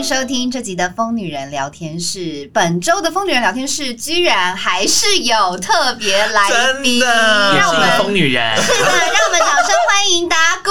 迎收听这集的疯女人聊天室。本周的疯女人聊天室居然还是有特别来宾，让我们疯女人是的，让我们掌声欢迎达姑。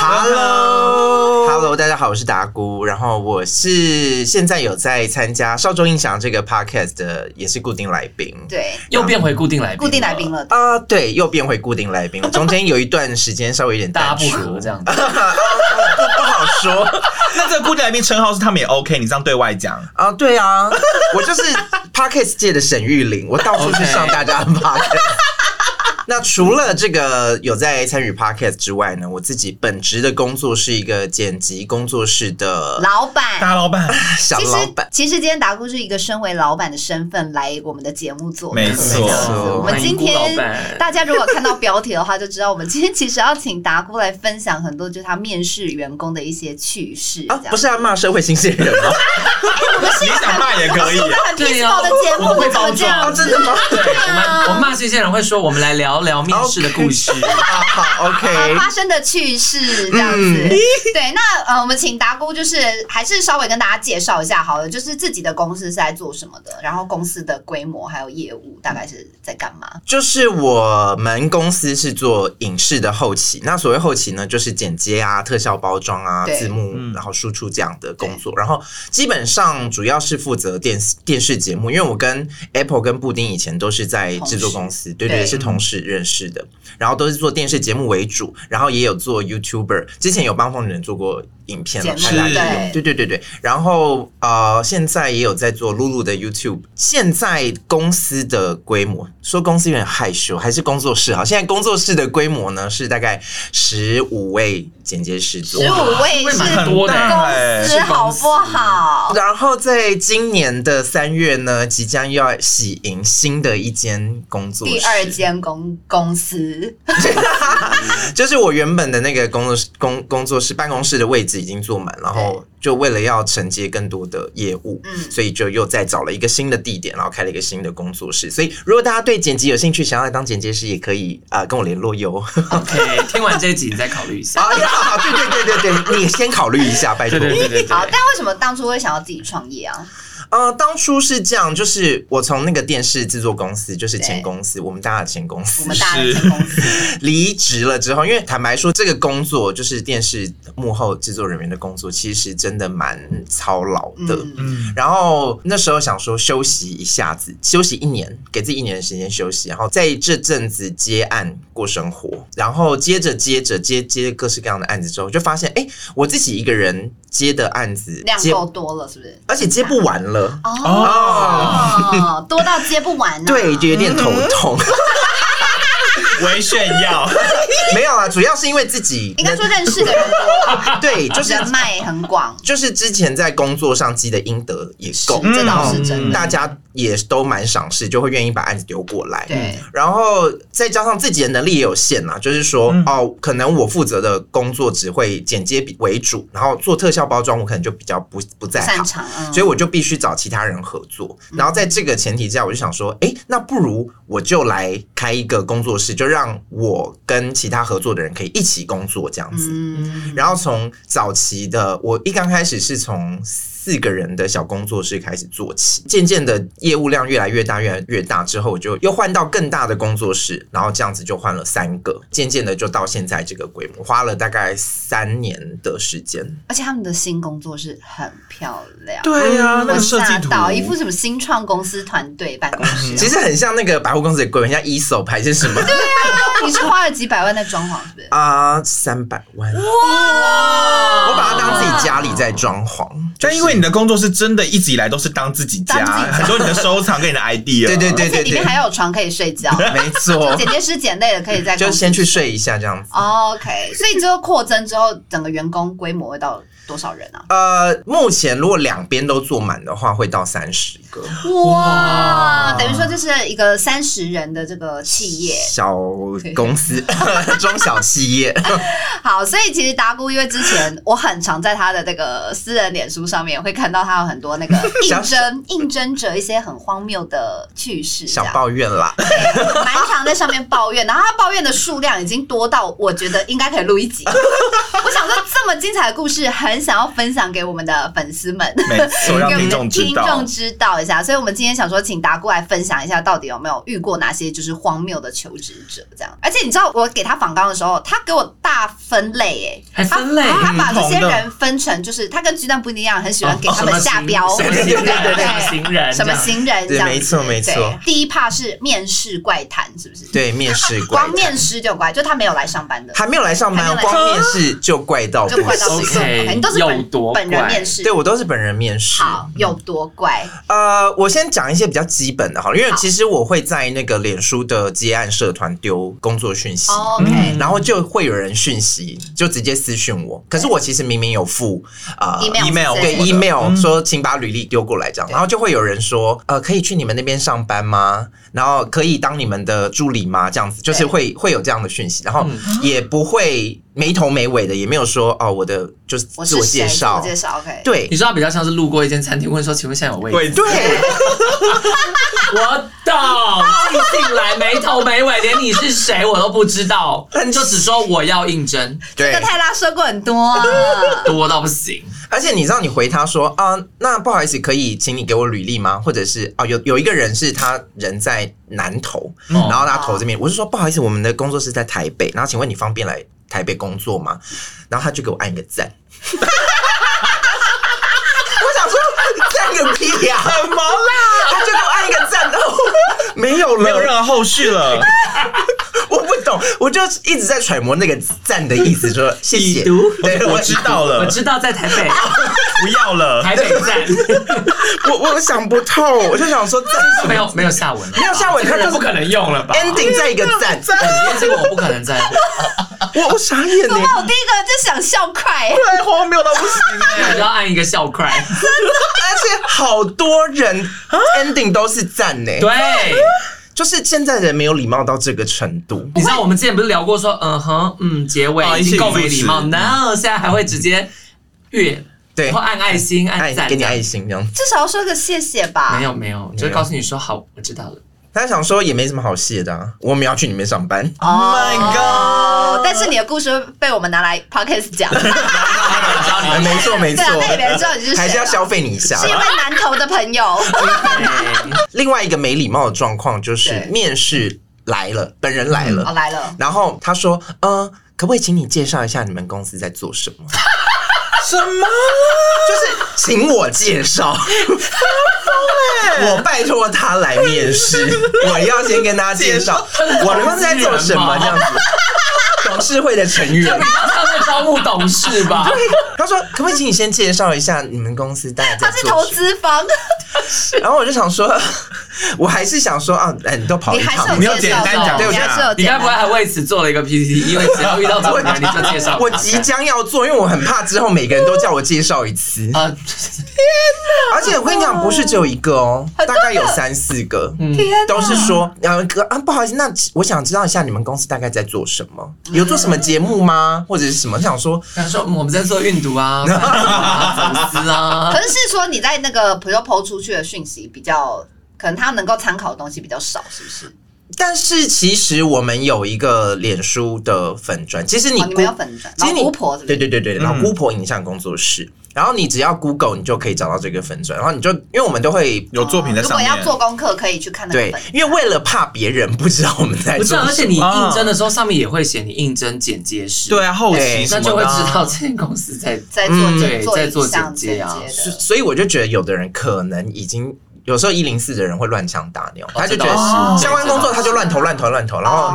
Hello，Hello，大家好，我是达姑。然后我是现在有在参加少中印象这个 podcast 的，也是固定来宾。对，又变回固定来宾，固定来宾了啊、呃！对，又变回固定来宾了。中间有一段时间稍微有点淡出，这样子 说。那这个固定来宾称号是他们也 OK？你这样对外讲啊？对啊，我就是 Parkes 界的沈玉玲，我到处去上大家的 podcast。那除了这个有在参与 podcast 之外呢，我自己本职的工作是一个剪辑工作室的老板，大老板，小老板。其实今天达姑是一个身为老板的身份来我们的节目做客，没错。我们今天大家如果看到标题的话，就知道我们今天其实要请达姑来分享很多就是他面试员工的一些趣事。啊，不是要骂社会新鲜人吗？你想骂也可以。对呀，的节目会包装，真的吗？对，我们我们骂新鲜人会说，我们来聊。聊聊面试的故事，okay. 好，好，OK，发生的趣事这样子。嗯、对，那呃，我们请达姑就是还是稍微跟大家介绍一下好了，就是自己的公司是在做什么的，然后公司的规模还有业务大概是在干嘛？就是我们公司是做影视的后期，那所谓后期呢，就是剪接啊、特效包装啊、字幕，然后输出这样的工作。然后基本上主要是负责电视电视节目，因为我跟 Apple 跟布丁以前都是在制作公司，对对，对，是同事。认识的，然后都是做电视节目为主，然后也有做 YouTuber，之前有帮疯女人做过影片了，拍来用，对对对对，然后呃，现在也有在做露露的 YouTube。现在公司的规模，说公司有点害羞，还是工作室好？现在工作室的规模呢是大概十五位剪接师左右，十五位是很多的公司，好不好？然后在今年的三月呢，即将要喜迎新的一间工作室，第二间公公司，就是我原本的那个工作室工工作室办公室的位置。已经做满，然后就为了要承接更多的业务，嗯，所以就又再找了一个新的地点，然后开了一个新的工作室。所以如果大家对剪辑有兴趣，想要来当剪接师，也可以啊、呃，跟我联络哟。OK，听完这一集你再考虑一下。好，好，对对对对对，你先考虑一下，拜托。对对对对。好，但为什么当初会想要自己创业啊？呃，当初是这样，就是我从那个电视制作公司，就是前公司，我们大家的前公司，我们大家的前公司。离职了之后，因为坦白说，这个工作就是电视幕后制作人员的工作，其实真的蛮操劳的。嗯，然后那时候想说休息一下子，休息一年，给自己一年的时间休息，然后在这阵子接案过生活，然后接着接着接接各式各样的案子之后，就发现，哎，我自己一个人接的案子量够多了，是不是？而且接不完了。哦，多到接不完呢，对，就有点头痛。微炫耀 没有啊，主要是因为自己应该说认识的人多，对，就是人脉很广，就是之前在工作上积的阴德也够，这倒是真的，大家也都蛮赏识，就会愿意把案子丢过来。对，然后再加上自己的能力也有限啊，就是说哦，可能我负责的工作只会剪接为主，然后做特效包装我可能就比较不不在行，所以我就必须找其他人合作。然后在这个前提之下，我就想说，哎，那不如我就来开一个工作室。就让我跟其他合作的人可以一起工作这样子，然后从早期的我一刚开始是从。四个人的小工作室开始做起，渐渐的业务量越来越大，越来越大之后，就又换到更大的工作室，然后这样子就换了三个，渐渐的就到现在这个规模，花了大概三年的时间。而且他们的新工作室很漂亮，对呀、啊，那个设计图一副什么新创公司团队办公室，其实很像那个百货公司的规模，像 Aesop 还是什么？对啊，你是花了几百万在装潢，是不是？啊，三百万哇！我把它当自己家里在装潢，但因为。你的工作是真的一直以来都是当自己家，很多你的收藏跟你的 idea，对对对对，里面还有床可以睡觉，没错。剪接师剪累了可以在，就先去睡一下这样子。OK，所以之后扩增之后，整个员工规模会到。多少人啊？呃，目前如果两边都坐满的话，会到三十个。哇，等于说这是一个三十人的这个企业，小公司，中小企业。好，所以其实达姑，因为之前我很常在他的这个私人脸书上面会看到他有很多那个 应征应征者一些很荒谬的趣事，小抱怨啦，蛮常在上面抱怨，然后他抱怨的数量已经多到我觉得应该可以录一集。我想说这么精彩的故事，很想要分享给我们的粉丝们，没错，让 听众听众知道。一下。所以，我们今天想说，请达过来分享一下，到底有没有遇过哪些就是荒谬的求职者这样。而且，你知道我给他访纲的时候，他给我大分类，哎，还分类，他把这些人分成，就是他跟鸡蛋不一样，很喜欢给他们下标，什么型人，什么型人，什么行人，这样，没错，没错。第一 part 是面试怪谈，是不是？对，面试怪，光面试就怪，就他没有来上班的，还没有来上班，光面试就怪到不行。你都是本本人面试，对我都是本人面试。好，有多怪？呃，我先讲一些比较基本的哈，因为其实我会在那个脸书的接案社团丢工作讯息，OK，然后就会有人讯息，就直接私讯我。可是我其实明明有付呃 email，对 email 说请把履历丢过来这样，然后就会有人说呃可以去你们那边上班吗？然后可以当你们的助理吗？这样子就是会会有这样的讯息，然后也不会没头没尾的，也没有说哦我的就是自我介绍，自我介绍 OK。对，你说他比较像是路过一间餐厅，问说请问现在有位置？对，我懂，进进来没头没尾，连你是谁我都不知道，就只说我要应征。这个泰拉说过很多，多到不行。而且你知道，你回他说啊，那不好意思，可以请你给我履历吗？或者是哦，有有一个人是他人在南投，然后他投这边，我是说不好意思，我们的工作室在台北，然后请问你方便来台北工作嘛？然后他就给我按一个赞。我想说赞个屁呀，怎么啦？他就给我按一个赞，哦，没有了，没有任何后续了。懂，我就一直在揣摩那个赞的意思，说谢谢。对，我知道。了，我知道在台北，不要了，台北赞。我我想不透，我就想说赞没有没有下文，没有下文，他就不可能用了吧？Ending 在一个赞，这个我不可能在。我我傻眼了，我第一个就想笑快，太荒谬到不行要按一个笑快，真的，而且好多人 Ending 都是赞呢。对。就是现在人没有礼貌到这个程度，你知道我们之前不是聊过说，嗯哼，嗯，结尾已经够没礼貌，然后现在还会直接越对，然后按爱心、按赞，给你爱心这样，至少要说个谢谢吧。没有没有，就告诉你说好，我知道了。他想说也没什么好谢的，啊，我们要去里面上班。Oh my god！但是你的故事被我们拿来 podcast 讲，没错没错，对啊，那也没人知道你是谁，还是要消费你一下。是一位南投的朋友。另外一个没礼貌的状况就是面试来了，本人来了，哦来了，然后他说，嗯，可不可以请你介绍一下你们公司在做什么？什么？就是请我介绍，我拜托他来面试，我要先跟他介绍我们公司在做什么这样子。董事会的成员，他在招募董事吧？他说：“可不可以请你先介绍一下你们公司大概在做什么？”他是投资方，然后我就想说，我还是想说啊，哎，你都跑一趟，你要简单讲，对不对？你该不会还为此做了一个 PPT？因为只要遇到这种人，你就介绍。我即将要做，因为我很怕之后每个人都叫我介绍一次啊！天哪！而且我跟你讲，不是只有一个哦，大概有三四个，嗯，都是说，啊哥啊，不好意思，那我想知道一下你们公司大概在做什么。有做什么节目吗？或者是什么？想说，想说我们在做运毒啊，粉丝啊。可是是说你在那个比如说抛出去的讯息比较，可能他能够参考的东西比较少，是不是？但是其实我们有一个脸书的粉砖，其实你没有粉专，其实姑婆对对对对，然后姑婆影像工作室。然后你只要 Google，你就可以找到这个粉砖。然后你就，因为我们都会有作品在上面。如果要做功课，可以去看那个。对，因为为了怕别人不知道我们在 做。不是，而且你应征的时候，上面也会写你应征剪接师。对啊，后期那就会知道这间公司在在做对在做剪接啊。所以我就觉得，有的人可能已经有时候一零四的人会乱枪打鸟，他就觉得相关工作他就乱投乱投乱投，然后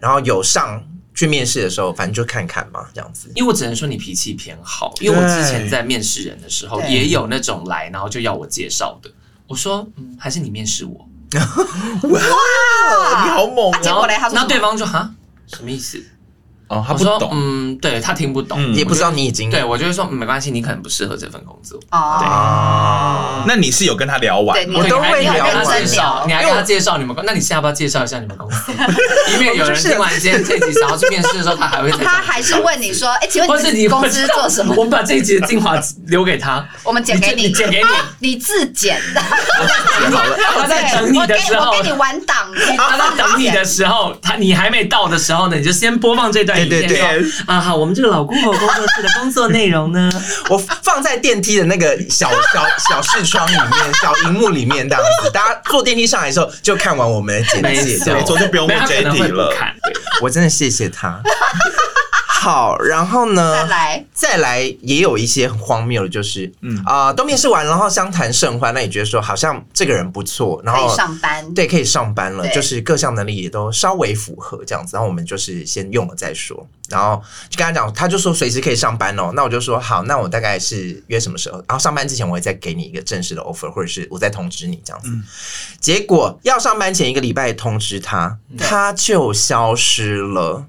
然后有上。去面试的时候，反正就看看嘛，这样子。因为我只能说你脾气偏好，因为我之前在面试人的时候，也有那种来，然后就要我介绍的。我说，嗯，还是你面试我。哇，你好猛！结果嘞，他说，那对方就哈，什么意思？哦，他不懂，嗯，对他听不懂，嗯。也不知道你已经对我就会说、嗯没关系，你可能不适合这份工作。哦，那你是有跟他聊完？对，你我都会你还聊跟他介绍，你还跟他介绍你们公，那你现在要不要介绍一下你们公司？以免有人听完今天这集想要去面试的时候，他还会再他还是问你说，哎，请问或是你你公司做什么？我们把这一集的精华留给他，我们剪给你。剪给你。啊你自剪。的。他在等你的时候。我给你玩档，他在等你的时候，他你还没到的时候呢，你就先播放这段影片对对说啊，好，我们这个老公婆工作室的工作内容呢，我放在电梯的那个小小 小视窗里面，小荧幕里面这样子，大家坐电梯上来的时候就看完我们的简介，没错就不用问没有他可能会这一题了我真的谢谢他。好，然后呢？再来，再来也有一些很荒谬的，就是，嗯。啊、都面试完，然后相谈甚欢，那你觉得说好像这个人不错，然后可以上班，对，可以上班了，就是各项能力也都稍微符合这样子，然后我们就是先用了再说，然后就跟他讲，他就说随时可以上班哦，那我就说好，那我大概是约什么时候？然后上班之前我会再给你一个正式的 offer，或者是我再通知你这样子。结果要上班前一个礼拜通知他，他就消失了，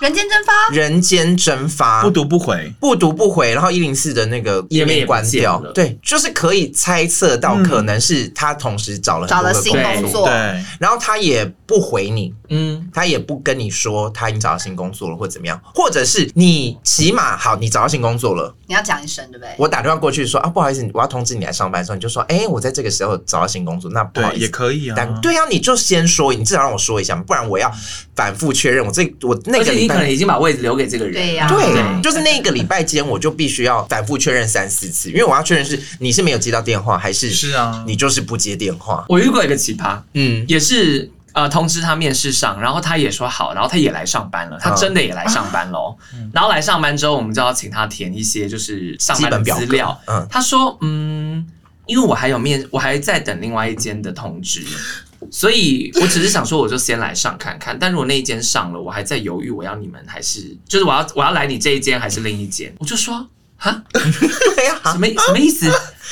人间蒸发，人间蒸发，不读不回，不读不回，然后一零四的那个页面关掉对，就是可以猜测到可能是他同时找了很多的找了新工作，对，然后他也不回你，嗯，他也不跟你说他已经找到新工作了或怎么样，或者是你起码好，你找到新工作了，你要讲一声，对不对？我打电话过去说啊，不好意思，我要通知你来上班的时候，你就说，哎，我在这个时候找到新工作，那不好，意思，也可以啊。但对啊，你就先说，你至少让我说一下嘛，不然我要反复确认。我这我那个且你可能。已经把位置留给这个人，对呀对，对就是那个礼拜间，我就必须要反复确认三四次，因为我要确认是你是没有接到电话，还是是啊你就是不接电话。我遇过一个奇葩，嗯，也是呃通知他面试上，然后他也说好，然后他也来上班了，他真的也来上班喽。然后来上班之后，我们就要请他填一些就是上班的资料。嗯他说嗯，因为我还有面，我还在等另外一间的通知。所以我只是想说，我就先来上看看。但如果那一间上了，我还在犹豫，我要你们还是就是我要我要来你这一间还是另一间？我就说哈，什么什么意思？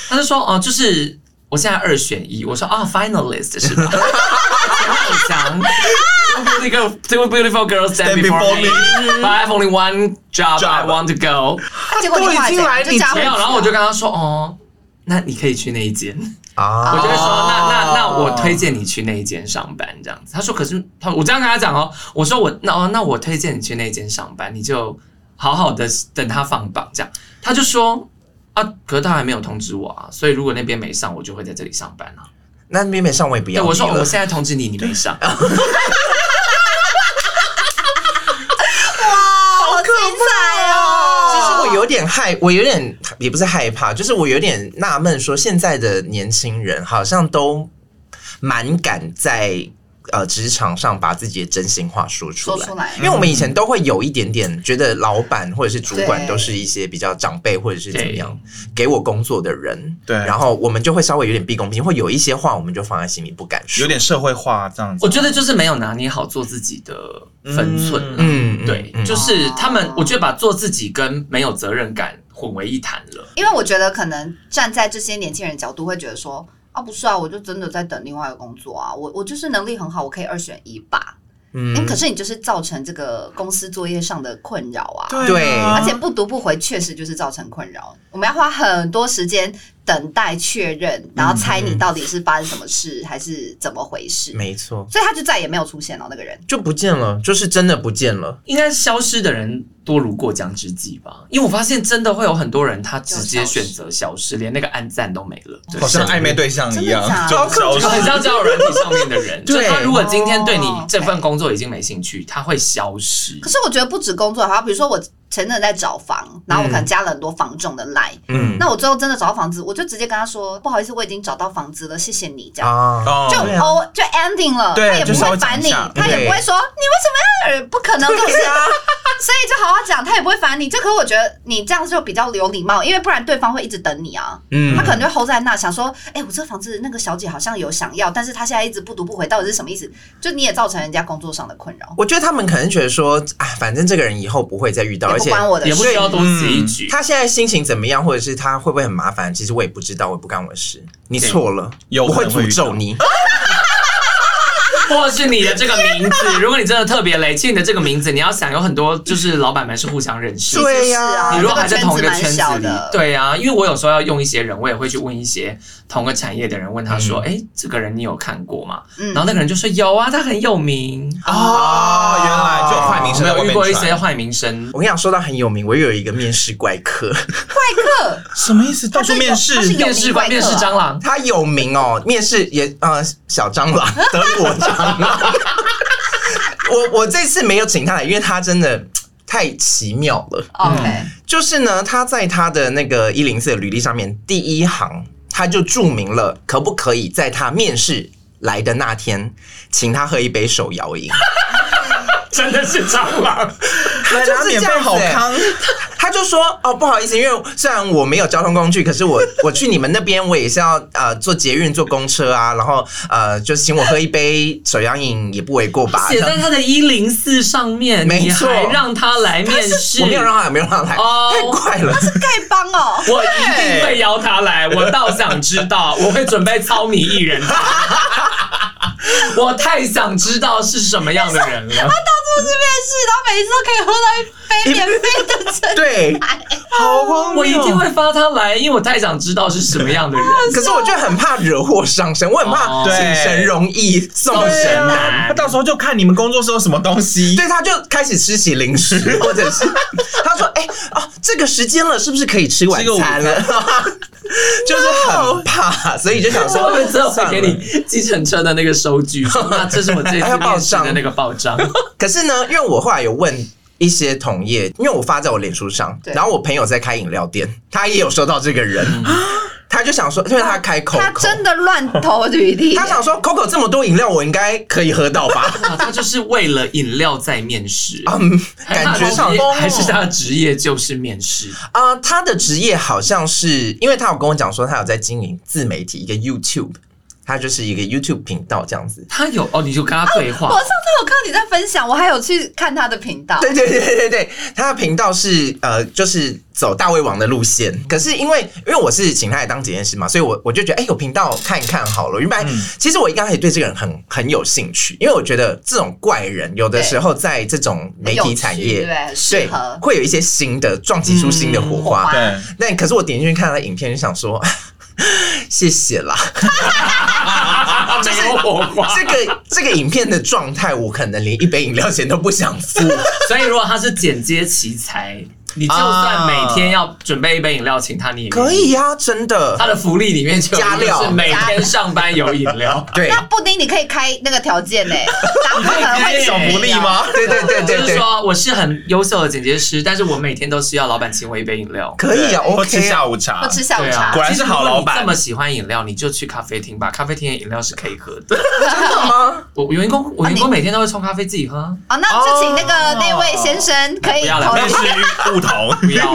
他就说哦、就是我现在二选一。我说啊、finalist 是吧？很强。那个 two beautiful girls stand before me, but I have only one job I want to go。结果你后来怎样就加回去没有，然后我就跟他说哦，那你可以去那一间。啊，我就会说，哦那那那我推荐你去那一间上班这样子。他说，可是他我这样跟他讲哦，我说我那哦那我推荐你去那一间上班，你就好好的等他放榜这样。他就说啊，可是他还没有通知我啊，所以如果那边没上，我就会在这里上班啊。那边没上我也不对，要我说我现在通知你，你没上。好精彩哦！其实我有有点害，我有点也不是害怕，就是我有点纳闷，说现在的年轻人好像都蛮敢在呃职场上把自己的真心话说出来。出来因为我们以前都会有一点点觉得老板或者是主管都是一些比较长辈或者是怎么样给我工作的人，对然后我们就会稍微有点毕恭毕敬，会有一些话我们就放在心里不敢说，有点社会化这样子。我觉得就是没有拿捏好做自己的分寸。嗯嗯对，嗯就是他们，我觉得把做自己跟没有责任感混为一谈了。因为我觉得可能站在这些年轻人角度，会觉得说啊，不是啊，我就真的在等另外一个工作啊，我我就是能力很好，我可以二选一吧。嗯嗯，可是你就是造成这个公司作业上的困扰啊，对啊而且不读不回，确实就是造成困扰。我们要花很多时间等待确认，然后猜你到底是发生什么事，还是怎么回事。没错，所以他就再也没有出现了，那个人。就不见了，就是真的不见了。应该是消失的人多如过江之鲫吧，因为我发现真的会有很多人他直接选择消失，连那个暗赞都没了，对好像暧昧对象一样就消失。很。像交友软体上面的人，就他如果今天对你哦这份工作已经没兴趣，他会消失。可。是我觉得不止工作，好像比如说我前阵在找房，然后我可能加了很多房仲的 line，、嗯。那我最后真的找到房子，我就直接跟他说，不好意思，我已经找到房子了，谢谢你，这样。就哦，就 ending 了，对他也不会烦你，他也不会说你为什么要，不可能，就是，所以就好好讲，他也不会烦你。这可是我觉得你这样就比较有礼貌，因为不然对方会一直等你啊，嗯他可能就 hold 在那，想说，哎，我这房子那个小姐好像有想要，但是她现在一直不读不回，到底是什么意思？就你也造成人家工作上的困扰，我觉得他们可能觉得说，啊，反正这个人以后不会再遇到，而且关我的事也不需。要多此一举。他现在心情怎么样，或者是他会不会很麻烦，其实我也不知道，我也不干我的事。你错了，我会诅咒你。或是你的这个名字，如果你真的特别雷，其实你的这个名字，你要想有很多就是老板们是互相认识。对呀、啊，你如果还在同一个圈子里，子对呀、啊，因为我有时候要用一些人，我也会去问一些同个产业的人，问他说：“哎、嗯，这个人你有看过吗？”嗯、然后那个人就说：“有啊，他很有名。哦”哦，原来就坏名声，没有遇过一些坏名声。我跟你讲，说到很有名，我有一个面试怪客。怪客什么意思？到处面试，面试官面试蟑螂，他有名哦，面试也呃小蟑螂，德国蟑螂。我我这次没有请他来，因为他真的太奇妙了。OK，、嗯、就是呢，他在他的那个一零四的履历上面第一行，他就注明了可不可以在他面试来的那天，请他喝一杯手摇饮。真的是蟑螂，他就是免费好康。他就说：“哦，不好意思，因为虽然我没有交通工具，可是我 我去你们那边，我也是要呃坐捷运、坐公车啊，然后呃，就是请我喝一杯手摇饮也不为过吧？”写在他的一零四上面，没错，还让他来面试，我没有让他来，没有让他来，哦、太快了，他是丐帮哦，我一定会邀他来，我倒想知道，我会准备糙米薏仁 我太想知道是什么样的人了。他到处去面试，然后每次都可以喝到一杯免费的。对，好荒谬！我一定会发他来，因为我太想知道是什么样的人。可是我就很怕惹祸上身，我很怕请神容易送神难。他到时候就看你们工作室有什么东西，对，他就开始吃起零食，或者是他说：“哎啊，这个时间了，是不是可以吃晚餐了？” 就是很怕，所以就想说，之后会给你计程车的那个收据，那这是我这次 面试的那个报账。可是呢，因为我后来有问一些同业，因为我发在我脸书上，然后我朋友在开饮料店，他也有收到这个人。他就想说，因为他开 Coco，他真的乱投履历。他想说，Coco 这么多饮料，我应该可以喝到吧？他就是为了饮料在面试。嗯，感觉上还是他的职业就是面试啊。他的职业好像是，因为他有跟我讲说，他有在经营自媒体一个 YouTube。他就是一个 YouTube 频道这样子，他有哦，你就跟他对话。啊、我上次有看到你在分享，我还有去看他的频道。对对对对对，他的频道是呃，就是走大胃王的路线。可是因为因为我是请他来当检验师嘛，所以我我就觉得哎，有频道看一看好了。原本、嗯、其实我应该也对这个人很很有兴趣，因为我觉得这种怪人有的时候在这种媒体产业对，对会有一些新的撞击出新的火花。对、嗯，那可是我点进去看他的影片，就想说。谢谢啦，就是这个这个影片的状态，我可能连一杯饮料钱都不想付。所以如果他是剪接奇才。你就算每天要准备一杯饮料请他，你也可以呀，真的。他的福利里面就加料，是每天上班有饮料。对，那布丁你可以开那个条件呢，当可能会小福利吗？对对对对，就是说我是很优秀的剪接师，但是我每天都需要老板请我一杯饮料。可以啊，我吃下午茶，我吃下午茶，果然是好老板。这么喜欢饮料，你就去咖啡厅吧，咖啡厅的饮料是可以喝的。真的吗？我员工，我员工每天都会冲咖啡自己喝。哦，那就请那个那位先生可以投不同，不要。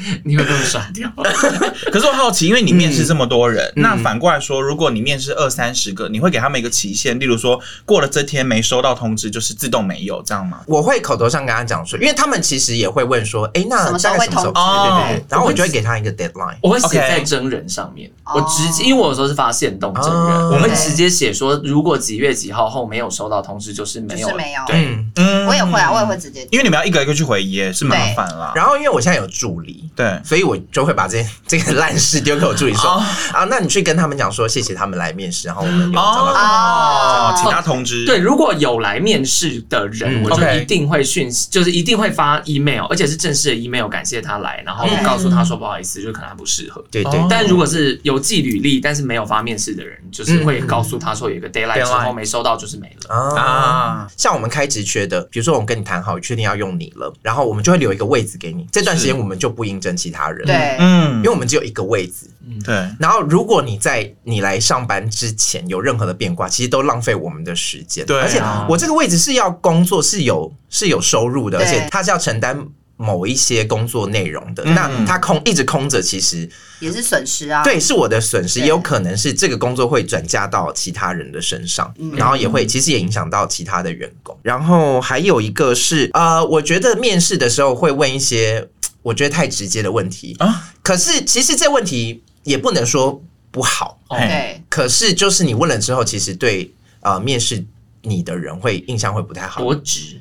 你会被我刷掉。可是我好奇，因为你面试这么多人，嗯、那反过来说，如果你面试二三十个，你会给他们一个期限，例如说过了这天没收到通知，就是自动没有这样吗？我会口头上跟他讲说，因为他们其实也会问说，哎、欸，那什么时候会通知？对对对，然后我就会给他一个 deadline，我会写在真人上面，我直接，因为我有时候是发现动真人，我会直接写说，如果几月几号后没有收到通知，就是没有，就是没有。对，嗯，我也会啊，我也会直接，因为你们要一个一个去回耶是麻烦了。然后因为我现在有助理，对，所以我就会把这 这个烂事丢给我助理说啊，那你去跟他们讲说，谢谢他们来面试，然后我们有找到哦，其他通知。对，如果有来面试的人，我就一定会讯息，就是一定会发 email，而且是正式的 email，感谢他来，然后告诉他说不好意思，就可能他不适合。对对。但如果是有寄履历，但是没有发面试的人，就是会告诉他说有一个 deadline 之后没收到就是没了啊。像我们开职缺的，比如说我们跟你谈好，确定要用你了，然后我们就会留一个位置给你，这段时间我们就不应征其他人。对，嗯，因为我们只有一个位置。对。然后如果你在你来上班之前有任何的变卦，其实都浪费我们的时间。对。而且我这个位置是要工作，是有是有收入的，而且他是要承担某一些工作内容的。那他空一直空着，其实也是损失啊。对，是我的损失，也有可能是这个工作会转嫁到其他人的身上，然后也会其实也影响到其他的员工。然后还有一个是呃，我觉得面试的时候会问一些。我觉得太直接的问题啊，可是其实这问题也不能说不好，对。可是就是你问了之后，其实对呃面试你的人会印象会不太好。多直，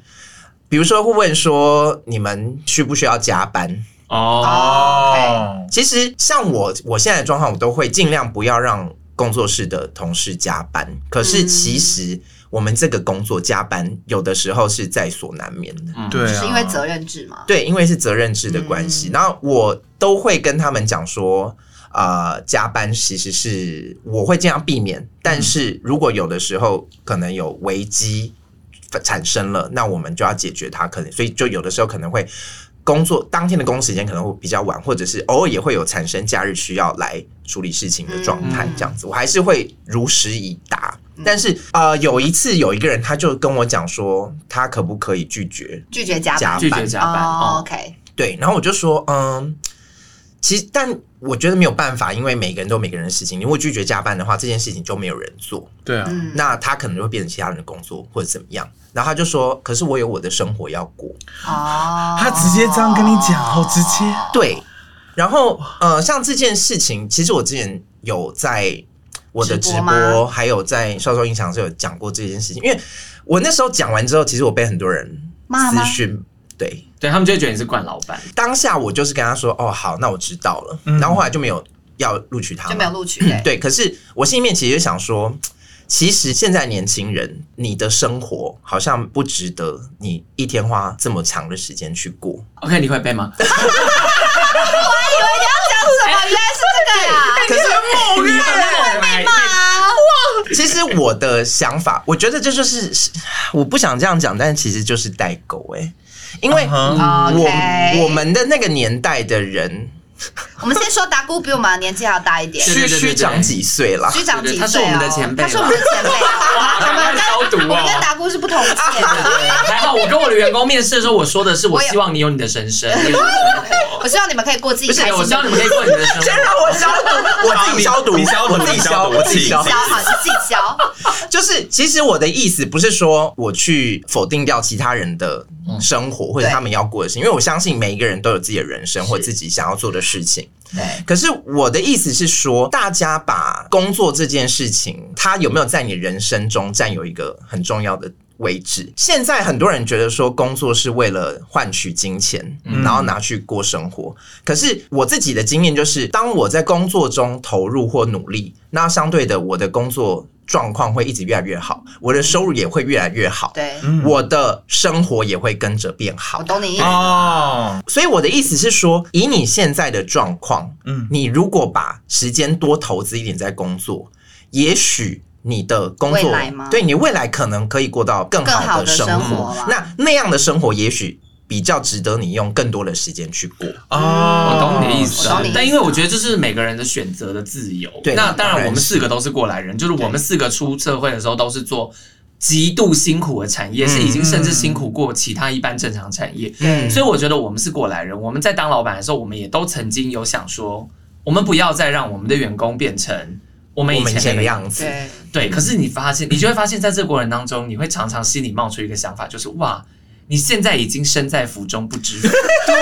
比如说会问说你们需不需要加班？哦，okay、其实像我我现在的状况，我都会尽量不要让工作室的同事加班。可是其实我们这个工作加班有的时候是在所难免的。嗯、对、啊，是因为责任制嘛？对，因为是责任制的关系。嗯、然后我都会跟他们讲说，呃，加班其实是我会尽量避免。但是如果有的时候可能有危机产生了，那我们就要解决它。可能所以就有的时候可能会。工作当天的工时间可能会比较晚，或者是偶尔也会有产生假日需要来处理事情的状态，这样子，我还是会如实以答。但是呃，有一次有一个人他就跟我讲说，他可不可以拒绝拒绝加班？拒绝加班。哦，OK，对，然后我就说，嗯，其实但我觉得没有办法，因为每个人都有每个人的事情。如果拒绝加班的话，这件事情就没有人做。对啊，那他可能就会变成其他人的工作或者怎么样。然后他就说：“可是我有我的生活要过。”哦，他直接这样跟你讲，好直接。对，然后呃，像这件事情，其实我之前有在我的直播，还有在销售印象是有讲过这件事情。因为我那时候讲完之后，其实我被很多人私讯，对，对他们就会觉得你是惯老板。当下我就是跟他说：“哦，好，那我知道了。嗯”然后后来就没有要录取他，就没有录取。对，对，可是我心里面其实就想说。其实现在年轻人，你的生活好像不值得你一天花这么长的时间去过。OK，你会背吗？我还以为你要讲什么，欸、原来是这个呀！可是我你会背吗？哇！其实我的想法，我觉得这就是我不想这样讲，但其实就是代沟哎，因为我、uh huh. 我们的那个年代的人。我们先说达姑比我们年纪还要大一点，虚虚长几岁了？虚长几岁？他是我们的前辈，他是我们的前辈。我们跟我们跟达姑是不同届的。还好，我跟我的员工面试的时候，我说的是我希望你有你的人生。我希望你们可以过自己开心。我希望你们可以过你的生活。先让我消毒，我自己消毒，我自己消，我自己消，好，你自己消。就是，其实我的意思不是说我去否定掉其他人的生活或者他们要过的事情，因为我相信每一个人都有自己的人生或自己想要做的事情。对，可是我的意思是说，大家把工作这件事情，它有没有在你人生中占有一个很重要的位置？现在很多人觉得说，工作是为了换取金钱，然后拿去过生活。可是我自己的经验就是，当我在工作中投入或努力，那相对的，我的工作。状况会一直越来越好，我的收入也会越来越好，对，我的生活也会跟着变好。我懂你意思哦，所以我的意思是说，以你现在的状况，嗯，你如果把时间多投资一点在工作，也许你的工作对你未来可能可以过到更好的生活。那那样的生活，也许。比较值得你用更多的时间去过哦，我懂你的意思，但因为我觉得这是每个人的选择的自由。对，那当然我们四个都是过来人，就是我们四个出社会的时候都是做极度辛苦的产业，是已经甚至辛苦过其他一般正常产业。嗯，所以我觉得我们是过来人。我们在当老板的时候，我们也都曾经有想说，我们不要再让我们的员工变成我们以前的样子。对，可是你发现，你就会发现在这个过程当中，你会常常心里冒出一个想法，就是哇。你现在已经身在福中不知福，对，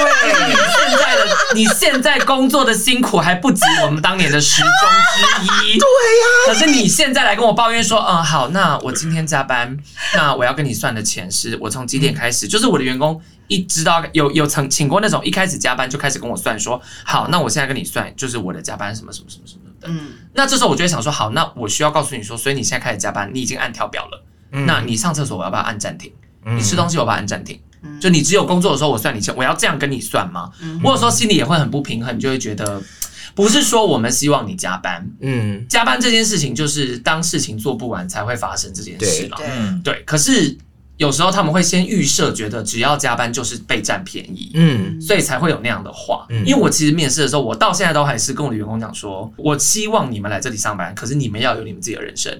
你现在的你现在工作的辛苦还不及我们当年的时钟之一，对呀。可是你现在来跟我抱怨说，嗯，好，那我今天加班，那我要跟你算的钱是我从几点开始？就是我的员工一知道有有曾请过那种一开始加班就开始跟我算说，好，那我现在跟你算，就是我的加班什么什么什么什么的。嗯，那这时候我就会想说，好，那我需要告诉你说，所以你现在开始加班，你已经按跳表了，那你上厕所我要不要按暂停？你吃东西我把它按暂停，就你只有工作的时候我算你钱，我要这样跟你算吗？我有时候心里也会很不平衡，就会觉得不是说我们希望你加班，嗯，加班这件事情就是当事情做不完才会发生这件事嘛，对。可是有时候他们会先预设，觉得只要加班就是被占便宜，嗯，所以才会有那样的话。因为我其实面试的时候，我到现在都还是跟我的员工讲说，我希望你们来这里上班，可是你们要有你们自己的人生。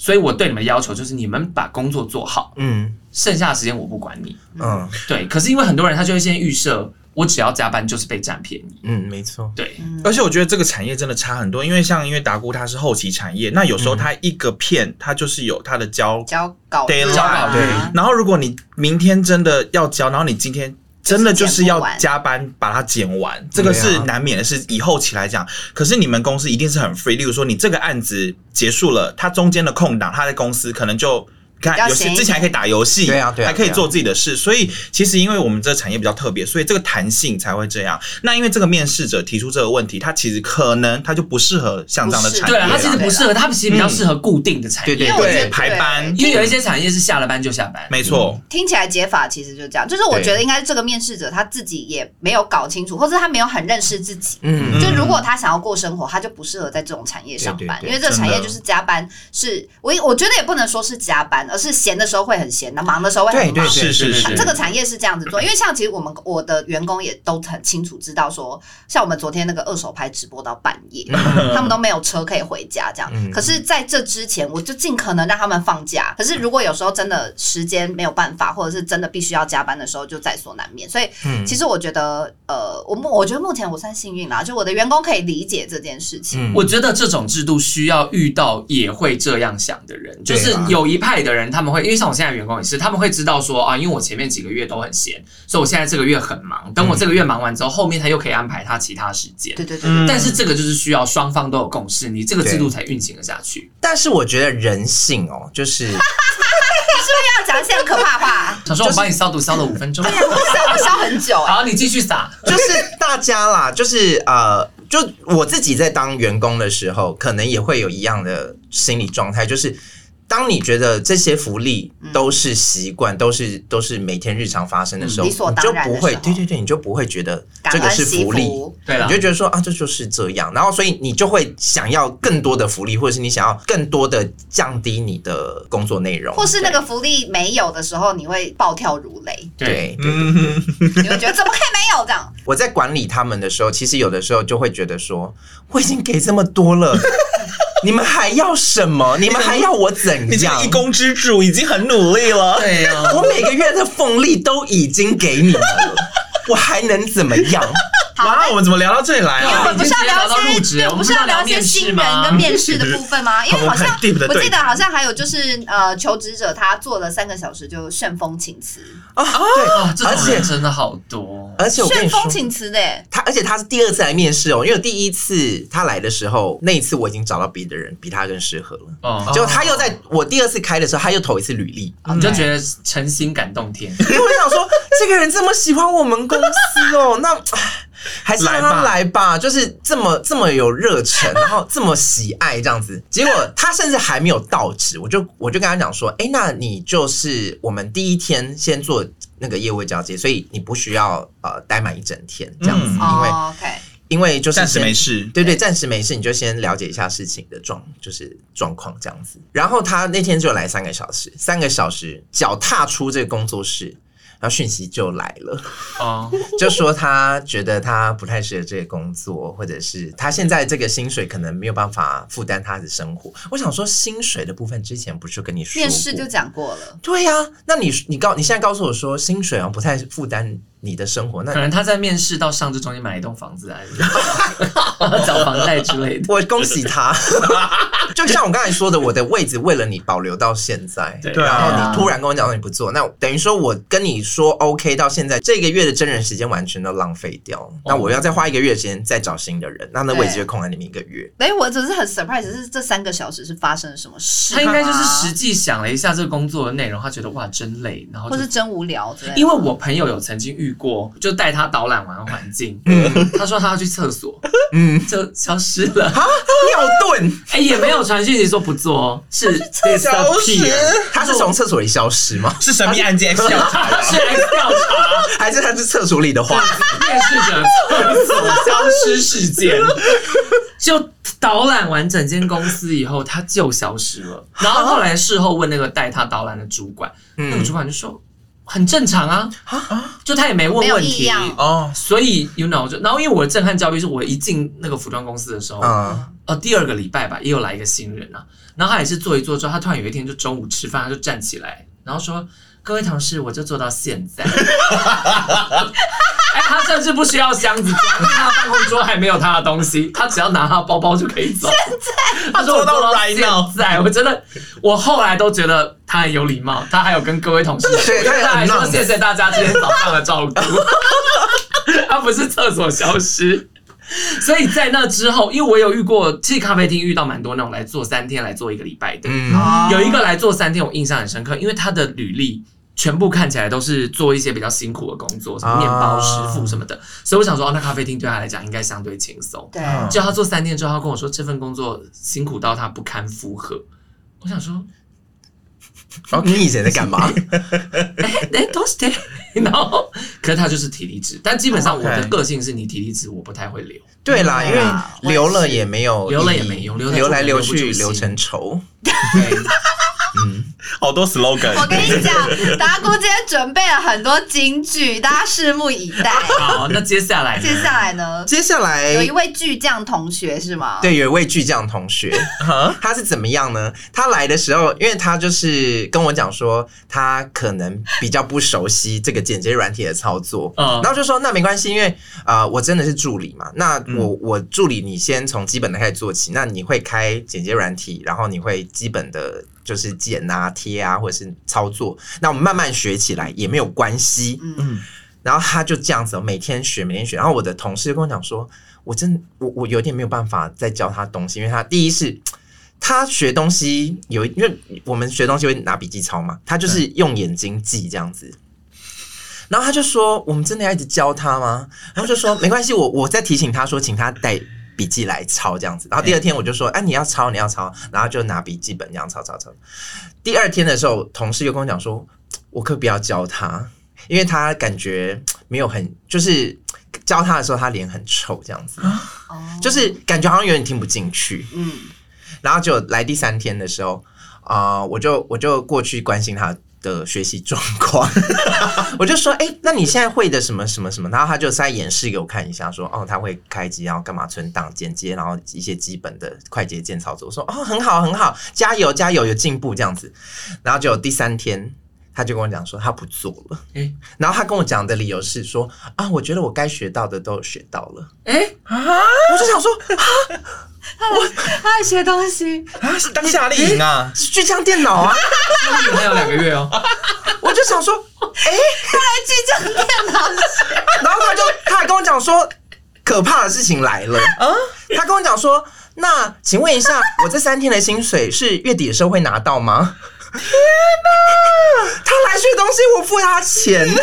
所以我对你们的要求就是你们把工作做好，嗯，剩下的时间我不管你，嗯，对。可是因为很多人他就会先预设，我只要加班就是被占便宜，嗯，没错，对。而且我觉得这个产业真的差很多，因为像因为达姑它是后期产业，那有时候它一个片它就是有它的交稿交稿，对，然后如果你明天真的要交，然后你今天。真的就是要加班把它剪完，这个是难免的，是以后起来讲。可是你们公司一定是很 free，例如说你这个案子结束了，它中间的空档，他在公司可能就。看，有些之前还可以打游戏，对啊，对啊，还可以做自己的事，所以其实因为我们这个产业比较特别，所以这个弹性才会这样。那因为这个面试者提出这个问题，他其实可能他就不适合像这样的产业，对啊，他其实不适合，他其实比较适合固定的产业，对对对，排班，因为有一些产业是下了班就下班，没错。听起来解法其实就这样，就是我觉得应该是这个面试者他自己也没有搞清楚，或者他没有很认识自己，嗯，就如果他想要过生活，他就不适合在这种产业上班，因为这个产业就是加班，是我我觉得也不能说是加班，而是闲的时候。会很闲那，忙的时候会很忙。是是是，这个产业是这样子做，因为像其实我们我的员工也都很清楚知道说，像我们昨天那个二手拍直播到半夜，他们都没有车可以回家这样。可是在这之前，我就尽可能让他们放假。可是如果有时候真的时间没有办法，或者是真的必须要加班的时候，就在所难免。所以，其实我觉得，呃，我目我觉得目前我算幸运啦，就我的员工可以理解这件事情。我觉得这种制度需要遇到也会这样想的人，就是有一派的人，他们会因为像我。现在员工也是，他们会知道说啊，因为我前面几个月都很闲，所以我现在这个月很忙。等我这个月忙完之后，后面他又可以安排他其他时间。对对对，对。但是这个就是需要双方都有共识，你这个制度才运行得下去。但是我觉得人性哦，就是你 是不是要讲一些很可怕话？想说我帮你消毒消了五分钟，消消很久。好，你继续撒。就是大家啦，就是呃，就我自己在当员工的时候，可能也会有一样的心理状态，就是。当你觉得这些福利都是习惯，都是都是每天日常发生的时候，你就不会，对对对，你就不会觉得这个是福。利，对了，你就觉得说啊，这就是这样，然后所以你就会想要更多的福利，或者是你想要更多的降低你的工作内容，或是那个福利没有的时候，你会暴跳如雷，对，嗯，你会觉得怎么可以没有这样？我在管理他们的时候，其实有的时候就会觉得说，我已经给这么多了。你们还要什么？你们还要我怎样？你这一宫之主已经很努力了。对呀、啊，我每个月的俸利都已经给你们了，我还能怎么样？哇，我们怎么聊到这里来啊？我们不是要聊一些，对，我们不是要聊一些新人跟面试的部分吗？因为好像我记得好像还有就是呃，求职者他做了三个小时就旋风请辞。啊，对，而且真的好多，而且旋风请辞的，他而且他是第二次来面试哦，因为第一次他来的时候，那一次我已经找到别的人比他更适合了，哦，结果他又在我第二次开的时候，他又投一次履历，你就觉得诚心感动天，因为我想说这个人这么喜欢我们公司哦，那。还是让他来吧，就是这么这么有热忱，然后这么喜爱这样子。结果他甚至还没有到职，我就我就跟他讲说，哎，那你就是我们第一天先做那个业务交接，所以你不需要呃待满一整天这样子，因为因为就是暂时没事，对对，暂时没事，你就先了解一下事情的状就是状况这样子。然后他那天就来三个小时，三个小时脚踏出这个工作室。然后讯息就来了，哦，就说他觉得他不太适合这个工作，或者是他现在这个薪水可能没有办法负担他的生活。我想说，薪水的部分之前不是跟你说面试就讲过了？对呀，那你你告你现在告诉我说薪水啊不太负担。你的生活，那可能他在面试到上这中间买一栋房子来 找房贷之类的。我恭喜他，就像我刚才说的，我的位置为了你保留到现在，对，然后你突然跟我讲说你不做，那等于说我跟你说 OK 到现在这个月的真人时间完全都浪费掉，那我要再花一个月时间再找新的人，那那位置就空了你们一个月。哎，我只是很 surprise，是这三个小时是发生了什么事？他应该就是实际想了一下这个工作的内容，他觉得哇真累，然后或是真无聊，因为我朋友有曾经遇。遇过就带他导览完环境，嗯，他说他要去厕所，嗯，就消失了。啊，尿遁，哎，也没有传讯息说不做，是消失，他是从厕所里消失吗？是神秘案件调查，是调查，还是他是厕所里的话？面试者厕所消失事件，就导览完整间公司以后，他就消失了。然后后来事后问那个带他导览的主管，那个主管就说。很正常啊，就他也没问问题。哦，所以 you know 就然后因为我的震撼教育是我一进那个服装公司的时候，呃第二个礼拜吧，也有来一个新人啊，然后他也是坐一坐之后，他突然有一天就中午吃饭，他就站起来，然后说各位同事，我就做到现在。哎，他甚至不需要箱子装，因为他办公桌还没有他的东西，他只要拿他的包包就可以走。现他说我到了现在，我真的，我后来都觉得他很有礼貌，他还有跟各位同事，对，他还说谢谢大家今天早上的照顾，他不是厕所消失。所以在那之后，因为我有遇过，其实咖啡厅遇到蛮多那种来做三天、来做一个礼拜的。嗯，有一个来做三天，我印象很深刻，因为他的履历全部看起来都是做一些比较辛苦的工作，什么面包师傅什么的。啊、所以我想说，哦，那咖啡厅对他来讲应该相对轻松。对，就他做三天之后，他跟我说这份工作辛苦到他不堪负荷。我想说。然后你以前在干嘛？哎 哎，都是对。然后，可是他就是体力值，但基本上我的个性是你体力值，我不太会留。对啦，因为留了也没有，留了也没用，留来留去留成仇。对。嗯，好多 slogan。我跟你讲，达姑今天准备了很多金句，大家拭目以待。好，那接下来，接下来呢？接下来有一位巨匠同学是吗？对，有一位巨匠同学，他是怎么样呢？他来的时候，因为他就是跟我讲说，他可能比较不熟悉这个剪接软体的操作，嗯，然后就说那没关系，因为啊、呃，我真的是助理嘛，那我我助理，你先从基本的开始做起，那你会开剪接软体，然后你会基本的。就是剪啊、贴啊，或者是操作，那我们慢慢学起来也没有关系。嗯，然后他就这样子，每天学，每天学。然后我的同事就跟我讲说，我真我我有点没有办法再教他东西，因为他第一是他学东西有，因为我们学东西会拿笔记抄嘛，他就是用眼睛记这样子。然后他就说，我们真的要一直教他吗？然后就说没关系，我我再提醒他说，请他带。笔记来抄这样子，然后第二天我就说，哎、你要抄，你要抄，然后就拿笔记本这样抄抄抄。第二天的时候，同事又跟我讲说，我可不要教他，因为他感觉没有很，就是教他的时候，他脸很臭这样子，就是感觉好像有点听不进去。嗯，然后就来第三天的时候，啊、呃，我就我就过去关心他。的学习状况，我就说，哎、欸，那你现在会的什么什么什么？然后他就再演示给我看一下，说，哦，他会开机，然后干嘛存档、剪接，然后一些基本的快捷键操作。我说，哦，很好，很好，加油，加油，有进步这样子。然后就第三天，他就跟我讲说，他不做了。欸、然后他跟我讲的理由是说，啊，我觉得我该学到的都有学到了。哎、欸、啊，我就想说，啊。我他在学东西啊，是当夏令营啊，是巨匠电脑啊，还有两个月哦。我就想说，哎、欸，他来巨匠电脑，然后他就他还跟我讲说，可怕的事情来了啊！他跟我讲说，那请问一下，我这三天的薪水是月底的时候会拿到吗？天哪！他来学东西，我付他钱。天哪！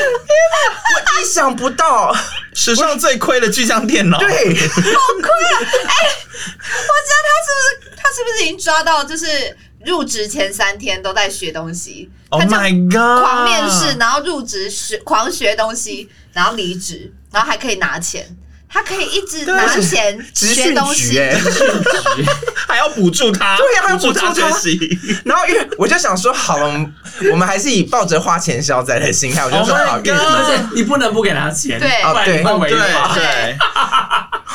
我意想不到，史上最亏的巨匠电脑。对，好亏啊！哎、欸，我知道他是不是他是不是已经抓到，就是入职前三天都在学东西。Oh my god！狂面试，然后入职学狂学东西，然后离职，然后还可以拿钱。他可以一直拿钱 学东西，还要补助他，对呀，还要补助他学习。然后因为我就想说，好了，我们还是以抱着花钱消灾的心态，我就说好，而且你不能不给他钱，对，不然你会违法。对，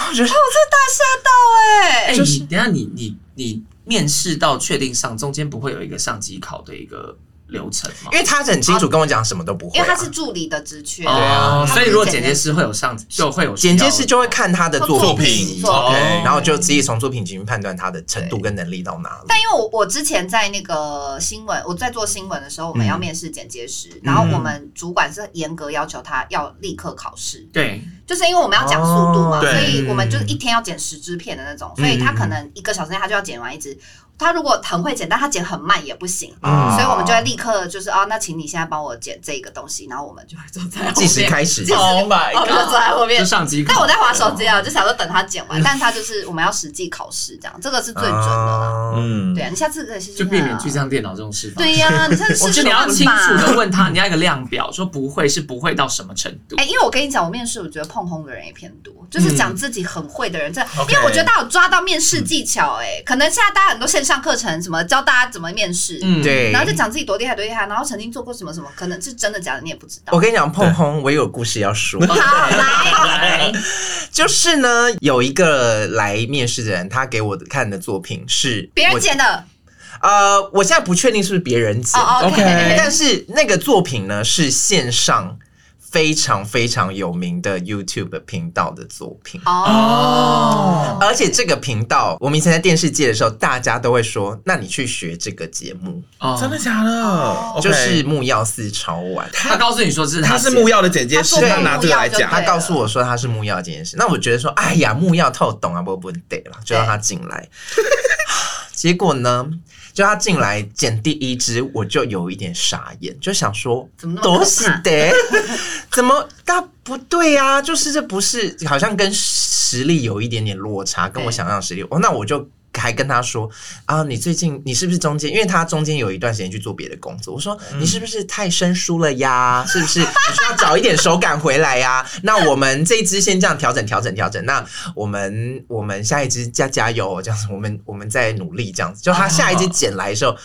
我觉得我这大吓到哎！哎，你等下你你你面试到确定上，中间不会有一个上机考的一个。流程嘛，因为他很清楚跟我讲什么都不会，因为他是助理的职缺，对啊，所以如果剪接师会有上，就会有剪接师就会看他的作品，对，然后就直接从作品进行判断他的程度跟能力到哪里。但因为我我之前在那个新闻，我在做新闻的时候，我们要面试剪接师，然后我们主管是严格要求他要立刻考试，对，就是因为我们要讲速度嘛，所以我们就是一天要剪十支片的那种，所以他可能一个小时内他就要剪完一支。他如果很会剪，但他剪很慢也不行，嗯、所以我们就会立刻就是啊，那请你现在帮我剪这个东西，然后我们就会坐在后面。计时开始，计时，oh my God，我们就坐在后面。就上机。但我在划手机啊，就想说等他剪完，嗯、但他就是我们要实际考试，这样这个是最准的啦。嗯，对啊，你下次可以试试。就避免去像电脑这种事。对呀、啊，你下次试试。你要清楚的问他，你要一个量表，说不会是不会到什么程度。哎、欸，因为我跟你讲，我面试我觉得碰轰的人也偏多，就是讲自己很会的人，这、嗯、因为我觉得他有抓到面试技巧、欸。哎、嗯，可能现在大家很多线上课程什么。教大家怎么面试，嗯，对，然后就讲自己多厉害多厉害，然后曾经做过什么什么，可能是真的假的你也不知道。我跟你讲，碰碰，我有故事要说。好，来，就是呢，有一个来面试的人，他给我看的作品是别人剪的。呃，我现在不确定是不是别人剪，OK，okay 但是那个作品呢是线上非常非常有名的 YouTube 频道的作品。哦，而且这个频道我们以前在电视界的时候，大家都会说，那你去学这个节目，哦，真的假的？就是木曜四超玩，他告诉你说是他是木曜的剪接师，他拿这个来讲，他告诉我说他是木曜这件事，那我觉得说，哎呀，木曜透懂啊，不不得了，就让他进来。结果呢，就他进来剪第一只，我就有一点傻眼，就想说，怎么那么可怕多喜的？怎么大不对啊？就是这不是好像跟实力有一点点落差，跟我想象的实力。哦，那我就。还跟他说啊，你最近你是不是中间？因为他中间有一段时间去做别的工作。我说你是不是太生疏了呀？是不是你需要找一点手感回来呀？那我们这一支先这样调整调整调整。那我们我们下一支加加油，这样子。我们我们再努力这样子。就他下一支剪来的时候，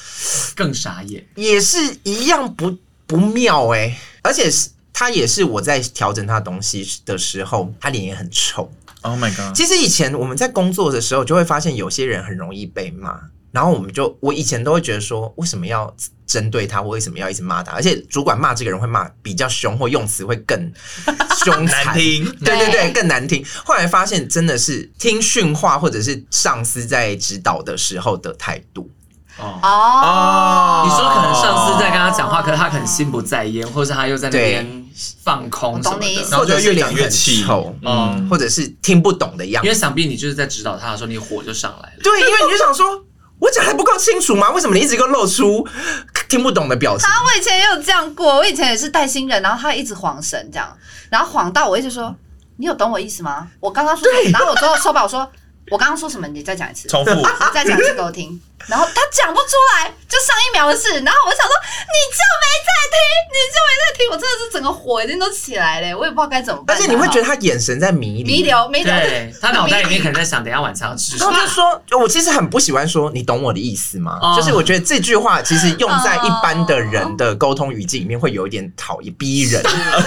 更傻眼，也是一样不不妙哎、欸，而且是他也是我在调整他东西的时候，他脸也很臭。Oh my god！其实以前我们在工作的时候，就会发现有些人很容易被骂，然后我们就我以前都会觉得说，为什么要针对他？我为什么要一直骂他？而且主管骂这个人会骂比较凶，或用词会更 凶残，难听。对对对，更难听。后来发现真的是听训话，或者是上司在指导的时候的态度。哦哦，你说可能上司在跟他讲话，可是他可能心不在焉，或者他又在那边放空什么的，然后就越讲越气，嗯，或者是听不懂的样子。因为想必你就是在指导他的时候，你火就上来了。对，因为你就想说，我讲还不够清楚吗？为什么你一直给我露出听不懂的表情？啊我以前也有这样过，我以前也是带新人，然后他一直晃神这样，然后晃到我一直说，你有懂我意思吗？我刚刚说，然后我之后说吧，我说。我刚刚说什么？你再讲一次，重复，再讲一次给我听。然后他讲不出来，就上一秒的事。然后我想说，你就没在听，你就没在听。我真的是整个火已经都起来了，我也不知道该怎么办。而且你会觉得他眼神在迷离。对，他脑袋里面可能在想，等下晚上要吃什么。然后就说，我其实很不喜欢说，你懂我的意思吗？就是我觉得这句话其实用在一般的人的沟通语境里面，会有一点讨厌、逼人。就是我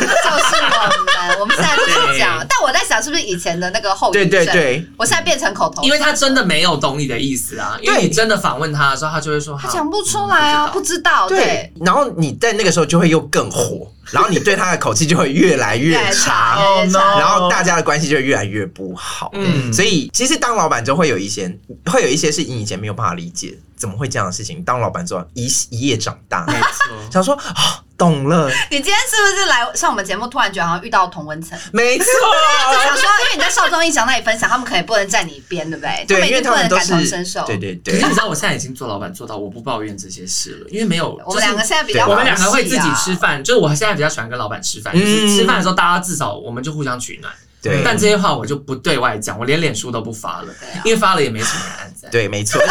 们，我们现在就是讲。但我在想，是不是以前的那个后遗症？对对对，我现在变成口头，因为他真的没有懂你的意思啊。因为你真的访问他的时候，他就会说他讲不出来啊，不知道。对，然后你在那个时候就会又更火，然后你对他的口气就会越来越差，然后大家的关系就越来越不好。嗯，所以其实当老板就会有一些，会有一些是你以前没有办法理解，怎么会这样的事情？当老板之后一一夜长大，没错，想说啊。懂了，你今天是不是来上我们节目？突然觉得好像遇到童文层，没错。就想说，因为你在少中印象那里分享，他们可能不能站你一边，对不对？对，因为他们感同身受。对对对。可是你知道，我现在已经做老板做到我不抱怨这些事了，因为没有。我们两个现在比较，我们两个会自己吃饭，就是我现在比较喜欢跟老板吃饭，就是吃饭的时候大家至少我们就互相取暖。对。但这些话我就不对外讲，我连脸书都不发了，因为发了也没什么人按赞。对，没错。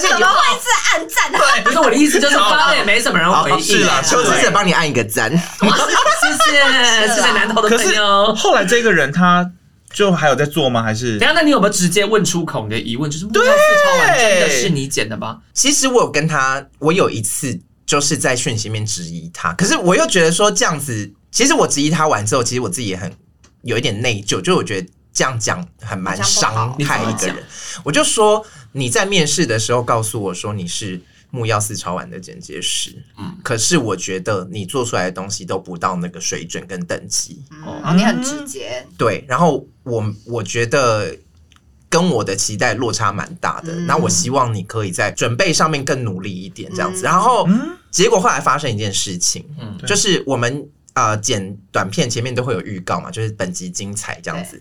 怎么会是按赞？对，不是我的意思，就是发了也没什么人回应。是啦，求职者帮你按一个赞，谢谢谢谢南投的朋友。后来这个人他就还有在做吗？还是？等下，那你有没有直接问出口你的疑问？就是木曜4超玩真的是你剪的吗？其实我有跟他，我有一次就是在讯息面质疑他，可是我又觉得说这样子，其实我质疑他完之后，其实我自己也很有一点内疚，就我觉得这样讲很蛮伤害一个人。我就说。你在面试的时候告诉我说你是木曜四超玩的剪接师，嗯，可是我觉得你做出来的东西都不到那个水准跟等级，哦、嗯，你很直接，对，然后我我觉得跟我的期待落差蛮大的，那、嗯、我希望你可以在准备上面更努力一点，这样子，然后结果后来发生一件事情，嗯，就是我们。呃，剪短片前面都会有预告嘛，就是本集精彩这样子。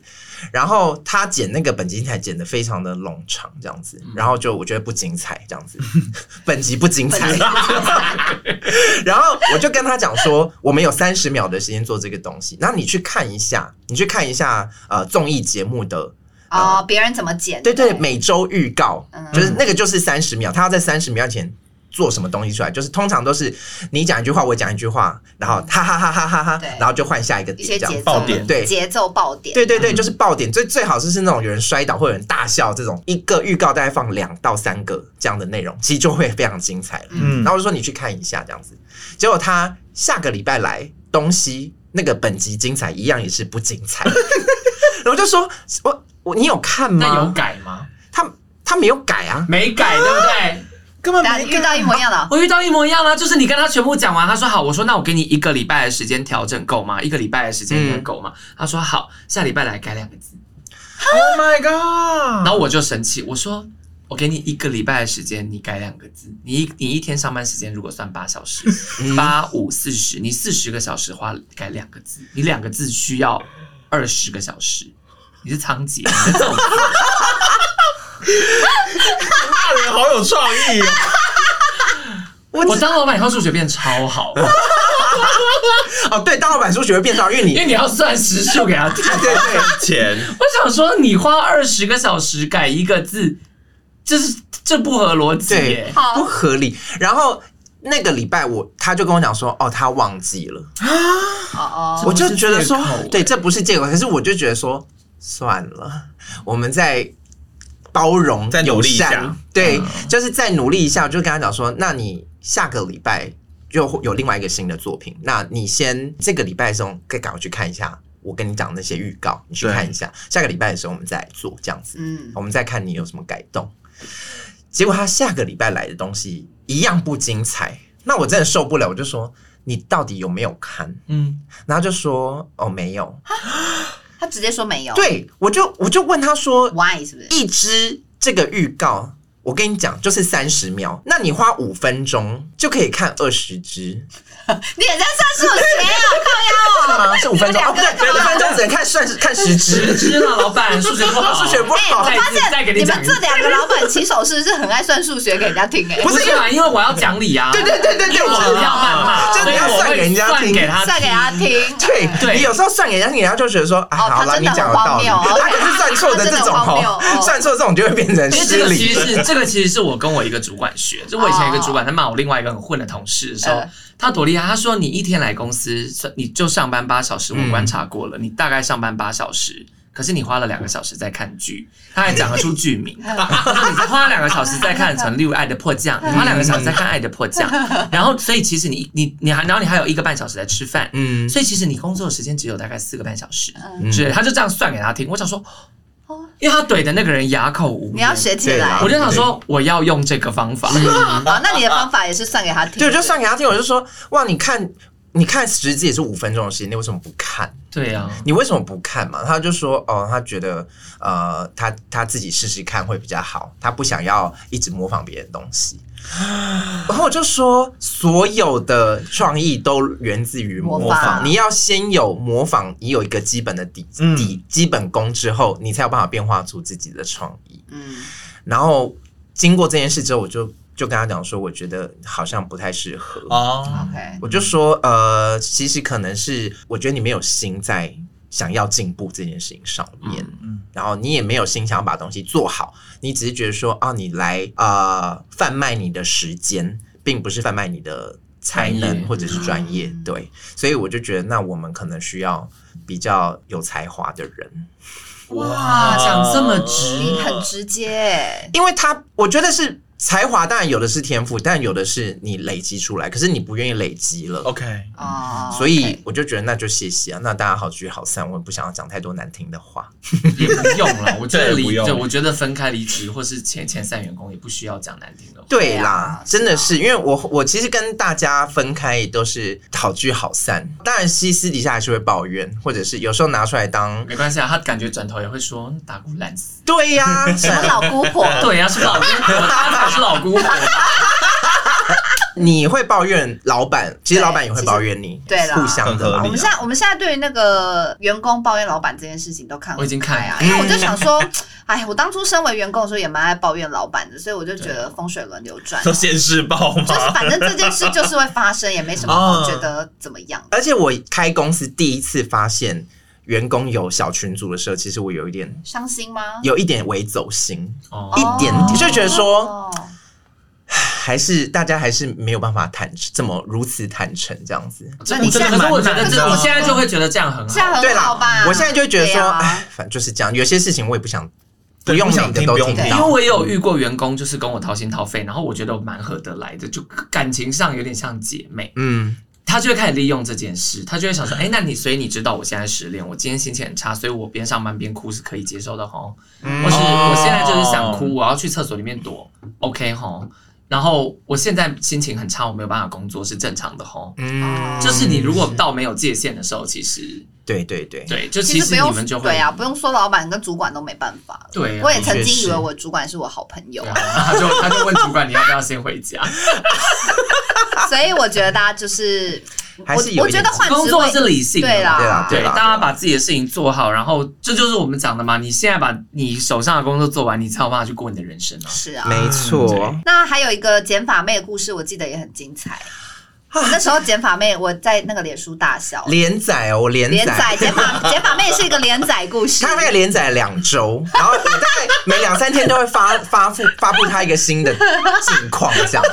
然后他剪那个本集精彩剪得非常的冗长这样子，然后就我觉得不精彩这样子，本集不精彩。然后我就跟他讲说，我们有三十秒的时间做这个东西，然后你去看一下，你去看一下呃综艺节目的哦，别人怎么剪？对对，每周预告，就是那个就是三十秒，他要在三十秒前。做什么东西出来，就是通常都是你讲一句话，我讲一句话，然后哈哈哈哈哈哈，然后就换下一个点，这样爆点，对，节奏爆点，对对对，就是爆点。最最好是是那种有人摔倒或者有人大笑这种，一个预告大概放两到三个这样的内容，其实就会非常精彩了。嗯，然后我就说你去看一下这样子，结果他下个礼拜来东西那个本集精彩一样也是不精彩，然后我就说我我你有看吗？那有改吗？他他没有改啊，没改对不对？根本没遇到一模一样的。我遇到一模一样的，就是你跟他全部讲完，他说好，我说那我给你一个礼拜的时间调整够吗？一个礼拜的时间应该够吗？他说好，下礼拜来改两个字。Oh my god！然后我就生气，我说我给你一个礼拜的时间，你改两个字。你一你一天上班时间如果算八小时，八五四十，你四十个小时花改两个字，你两个字需要二十个小时。你是仓頡，你在造那人好有创意哦！我我当老板以后数学变超好。哦，对，当老板数学会变超，因为你因为你要算时数给他听。对对对，钱。我想说，你花二十个小时改一个字，这是这不合逻辑耶，不合理。然后那个礼拜我他就跟我讲说，哦，他忘记了啊，哦哦，我就觉得说，对，这不是借口，可是我就觉得说，算了，我们再包容，再努力一下，对，就是再努力一下，就跟他讲说，那你下个礼拜。就有另外一个新的作品，那你先这个礼拜的时候可以赶快去看一下我跟你讲那些预告，你去看一下。下个礼拜的时候我们再做这样子，嗯，我们再看你有什么改动。结果他下个礼拜来的东西一样不精彩，那我真的受不了，我就说你到底有没有看？嗯，然后就说哦没有，他直接说没有。对，我就我就问他说 why 是不是一支这个预告？我跟你讲，就是三十秒，那你花五分钟就可以看二十支。你也在算数学啊？靠是五分钟？对，五分钟只能看算是看十只。十支了，老板，数学不好，数学不好。我发现你们这两个老板起手式是很爱算数学给人家听哎。不是因为我要讲理啊。对对对对对，我要谩骂，就你要算给人家听，给他算给他听。对对，你有时候算给人家听，人家就觉得说啊，好了，你讲的道理。他可是 算错的这种哦，算错这种就会变成失礼。其实这个，其实是我跟我一个主管学，就我以前一个主管他骂我另外一个很混的同事的时候。他多厉害！他说：“你一天来公司，你就上班八小时。我观察过了，嗯、你大概上班八小时，可是你花了两个小时在看剧。他还讲得出剧名。他说你花了两个小时在看《成六爱的迫降》，你花两个小时在看《爱的迫降》，然后所以其实你你你还然后你还有一个半小时在吃饭。嗯，所以其实你工作的时间只有大概四个半小时。嗯，是，他就这样算给他听。我想说。”因为他怼的那个人哑口无言，你要学起来。我就想说，我要用这个方法。好，那你的方法也是算给他听。对，就算给他听。我就说，哇，你看，你看十支也是五分钟的时间，你为什么不看？对呀，你为什么不看嘛？他就说，哦，他觉得，呃，他他自己试试看会比较好，他不想要一直模仿别人东西。然后我就说，所有的创意都源自于模仿。模仿。你要先有模仿，你有一个基本的底底基本功之后，你才有办法变化出自己的创意。嗯。然后经过这件事之后，我就就跟他讲说，我觉得好像不太适合。哦。OK。我就说，呃，其实可能是我觉得你没有心在。想要进步这件事情上面，嗯，然后你也没有心想要把东西做好，你只是觉得说啊，你来呃贩卖你的时间，并不是贩卖你的才能或者是专业，对，所以我就觉得那我们可能需要比较有才华的人。哇，讲这么直，你很直接，因为他我觉得是。才华当然有的是天赋，但有的是你累积出来，可是你不愿意累积了。OK，哦，所以我就觉得那就谢谢啊，那大家好聚好散，我也不想要讲太多难听的话，也不用了。我觉得离，对，我觉得分开离职或是前前三员工也不需要讲难听的话。对啦，真的是，因为我我其实跟大家分开都是好聚好散，当然私私底下还是会抱怨，或者是有时候拿出来当没关系啊，他感觉转头也会说打姑烂死。对呀，什么老姑婆？对呀，是老姑婆。是老姑婆，你会抱怨老板，其实老板也会抱怨你，对了，互相的。我们现在我们现在对于那个员工抱怨老板这件事情都看，我已经看啊，因为我就想说，哎，我当初身为员工的时候也蛮爱抱怨老板的，所以我就觉得风水轮流转，都现世报嘛，就是反正这件事就是会发生，也没什么好觉得怎么样。而且我开公司第一次发现。员工有小群组的时候，其实我有一点伤心吗？有一点微走心，哦、一点就觉得说，哦、还是大家还是没有办法坦诚，这么如此坦诚这样子。那你现在，可是我觉得这，我现在就会觉得这样很好，这样很好吧？我现在就会觉得说，哎、啊，反正就是这样。有些事情我也不想，不用想听，不用听。因为我也有遇过员工，就是跟我掏心掏肺，然后我觉得我蛮合得来的，就感情上有点像姐妹。嗯。他就会开始利用这件事，他就会想说：“哎、欸，那你所以你知道我现在失恋，我今天心情很差，所以我边上班边哭是可以接受的吼。或是我现在就是想哭，我要去厕所里面躲，OK 吼。然后我现在心情很差，我没有办法工作，是正常的吼。嗯，就是你如果到没有界限的时候，其实对对对对，就其实你们就会对啊，不用说老板跟主管都没办法。对，我也曾经以为我主管是我好朋友，他就他就问主管你要不要先回家。所以我觉得大家就是。还是有我觉得换工作是理性的，对啦，对啦，对，大家把自己的事情做好，然后这就是我们讲的嘛。你现在把你手上的工作做完，你才有办法去过你的人生啊。是啊，没错。那还有一个剪发妹的故事，我记得也很精彩。我 那时候剪发妹，我在那个脸书大笑连载哦，我连载连载剪发 剪发妹是一个连载故事，他那个连载两周，然后我大概每两三天都会发发布发布他一个新的近况这样子。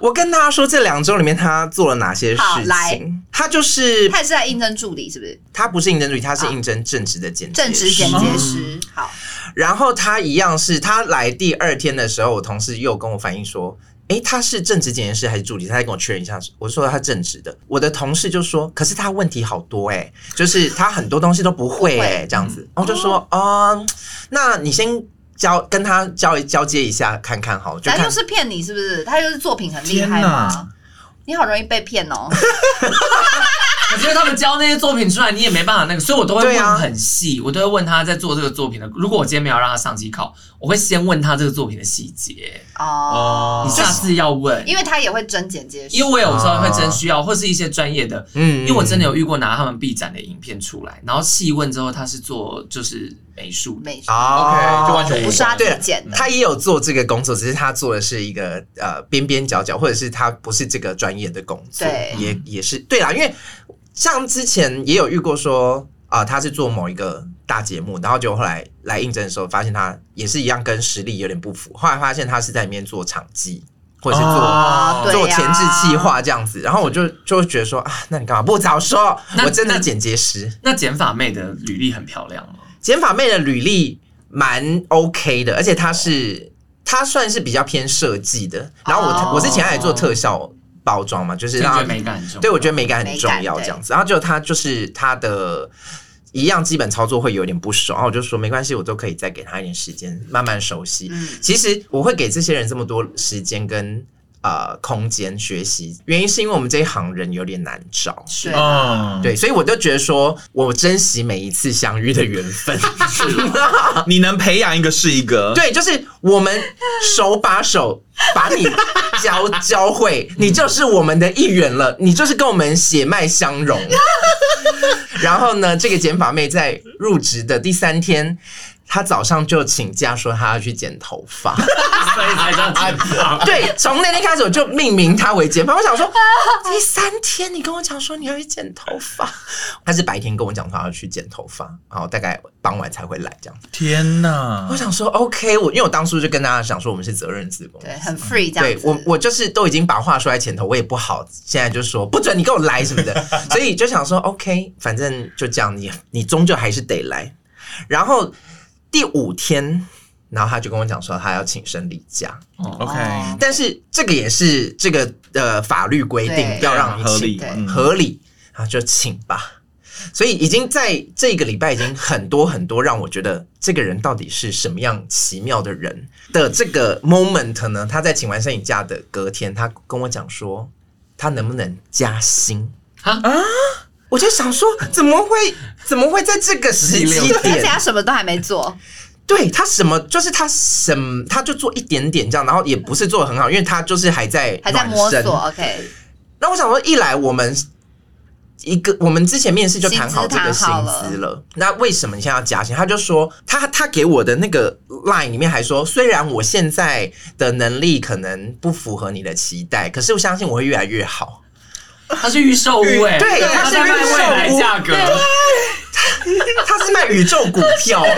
我跟大家说，这两周里面他做了哪些事情？他就是他也是在应征助理，是不是？他不是应征助理，他是应征正职的剪正职剪接师。好，然后他一样是他来第二天的时候，我同事又跟我反映说。哎，他是正职检验师还是助理？他再跟我确认一下。我说他正职的，我的同事就说，可是他问题好多哎，就是他很多东西都不会哎，这样子。然后就说，哦，那你先交跟他交交接一下看看好。他又是骗你是不是？他又是作品很厉害吗？你好容易被骗哦。我觉得他们交那些作品出来，你也没办法那个，所以我都会问很细，我都会问他在做这个作品的。如果我今天没有让他上机考，我会先问他这个作品的细节。哦，你下次要问，因为他也会征剪接师，因为我有时候会真需要，或是一些专业的。嗯，因为我真的有遇过拿他们毕展的影片出来，然后细问之后，他是做就是美术美术，OK，就完全不是他自己剪的。他也有做这个工作，只是他做的是一个呃边边角角，或者是他不是这个专业的工作，对，也也是对啦，因为。像之前也有遇过说啊、呃，他是做某一个大节目，然后就后来来应征的时候，发现他也是一样跟实力有点不符。后来发现他是在里面做场记，或者是做、哦、做前置计划这样子。然后我就就会觉得说啊，那你干嘛不早说？我真的剪接师。那剪发妹的履历很漂亮吗？剪发妹的履历蛮 OK 的，而且她是她算是比较偏设计的。然后我、哦、我是前来做特效。包装嘛，就是让美感很重要。对，我觉得美感很重要，这样子。然后就他就是他的一样基本操作会有点不熟，然后我就说没关系，我都可以再给他一点时间慢慢熟悉。嗯，其实我会给这些人这么多时间跟。呃，空间学习。原因是因为我们这一行人有点难找，是。啊，对，所以我就觉得说，我珍惜每一次相遇的缘分，是。你能培养一个是一个，对，就是我们手把手把你教教会，你就是我们的一员了，你就是跟我们血脉相融。然后呢，这个减法妹在入职的第三天。他早上就请假说他要去剪头发，所以才叫剪发。对，从那天开始我就命名他为剪发。我想说，第三天你跟我讲说你要去剪头发，他是白天跟我讲他要去剪头发，然后大概傍晚才会来这样。天哪！我想说，OK，我因为我当初就跟大家讲说我们是责任制公司，对，很 free 这样。对我，我就是都已经把话说在前头，我也不好现在就说不准你跟我来什么的，所以就想说 OK，反正就这样，你你终究还是得来，然后。第五天，然后他就跟我讲说他要请生理假，OK，但是这个也是这个呃法律规定要让你请，合理，合理，然后就请吧。所以已经在这个礼拜已经很多很多让我觉得这个人到底是什么样奇妙的人的这个 moment 呢？他在请完生理假的隔天，他跟我讲说他能不能加薪？啊？我就想说，怎么会怎么会在这个时机点？而且他什么都还没做，对他什么就是他什么他就做一点点这样，然后也不是做的很好，因为他就是还在还在摸索。OK，那我想说，一来我们一个我们之前面试就谈好这个薪资了，那为什么你现在要加薪？他就说他他给我的那个 line 里面还说，虽然我现在的能力可能不符合你的期待，可是我相信我会越来越好。他是预售屋哎，对，他是预售屋价格，他是卖宇宙股票。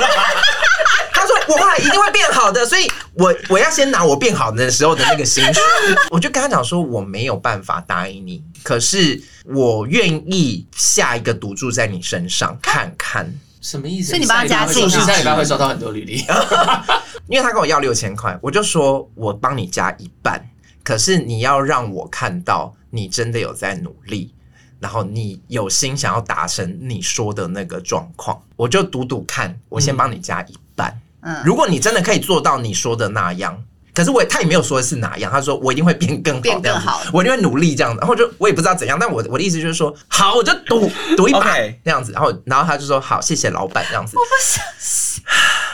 他说我话一定会变好的，所以我我要先拿我变好的时候的那个薪水。我就跟他讲说我没有办法答应你，可是我愿意下一个赌注在你身上看看。什么意思？所以你帮他加薪，下礼拜会收到很多履历，因为他跟我要六千块，我就说我帮你加一半，可是你要让我看到。你真的有在努力，然后你有心想要达成你说的那个状况，我就赌赌看，我先帮你加一半。嗯，如果你真的可以做到你说的那样，可可是我他也没有说是哪样，他说我一定会变更好，变更好，我一定会努力这样子。然后就我也不知道怎样，但我我的意思就是说，好，我就赌赌一把这样子。然后然后他就说好，谢谢老板这样子。我不相信。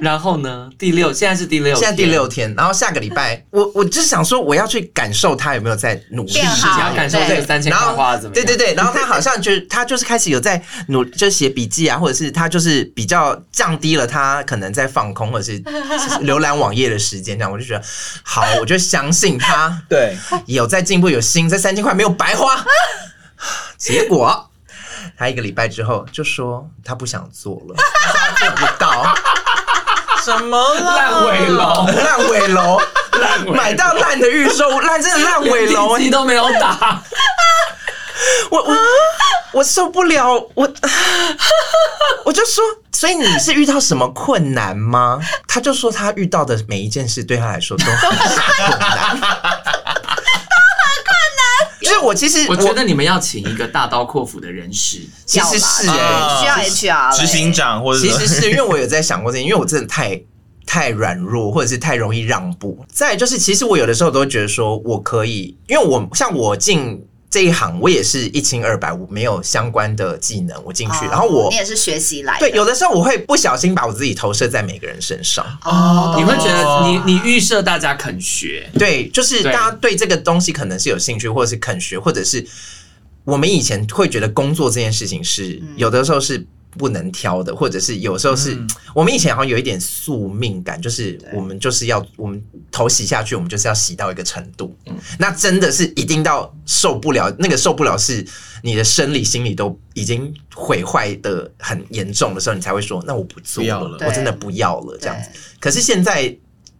然后呢？第六，现在是第六，现在第六天。然后下个礼拜，我我就是想说，我要去感受他有没有在努力，想感受这个三千块花怎么样？对对对。然后他好像就是他就是开始有在努，就是写笔记啊，或者是他就是比较降低了他可能在放空或者是浏览网页的时间。这样我就觉得好，我就相信他，对，有在进步，有心，这三千块没有白花。结果他一个礼拜之后就说他不想做了，他做不到。什么烂尾楼？烂尾楼？烂买到烂的预售，烂真的烂尾楼，你都没有打。我我我受不了，我 我就说，所以你是遇到什么困难吗？他就说他遇到的每一件事对他来说都很困难。就是我其实我觉得你们要请一个大刀阔斧的人士，其实是哎，需要 HR 执行长或者其实是因为我有在想过这，因为我真的太太软弱，或者是太容易让步。再就是，其实我有的时候都觉得说我可以，因为我像我进。这一行我也是一清二白，我没有相关的技能，我进去，哦、然后我你也是学习来的。对，有的时候我会不小心把我自己投射在每个人身上。哦，你会觉得你你预设大家肯学，对，就是大家对这个东西可能是有兴趣，或者是肯学，或者是我们以前会觉得工作这件事情是有的时候是。不能挑的，或者是有时候是、嗯、我们以前好像有一点宿命感，就是我们就是要我们头洗下去，我们就是要洗到一个程度。嗯，那真的是一定到受不了，那个受不了是你的生理、心理都已经毁坏的很严重的时候，你才会说，那我不做了，了我真的不要了这样子。可是现在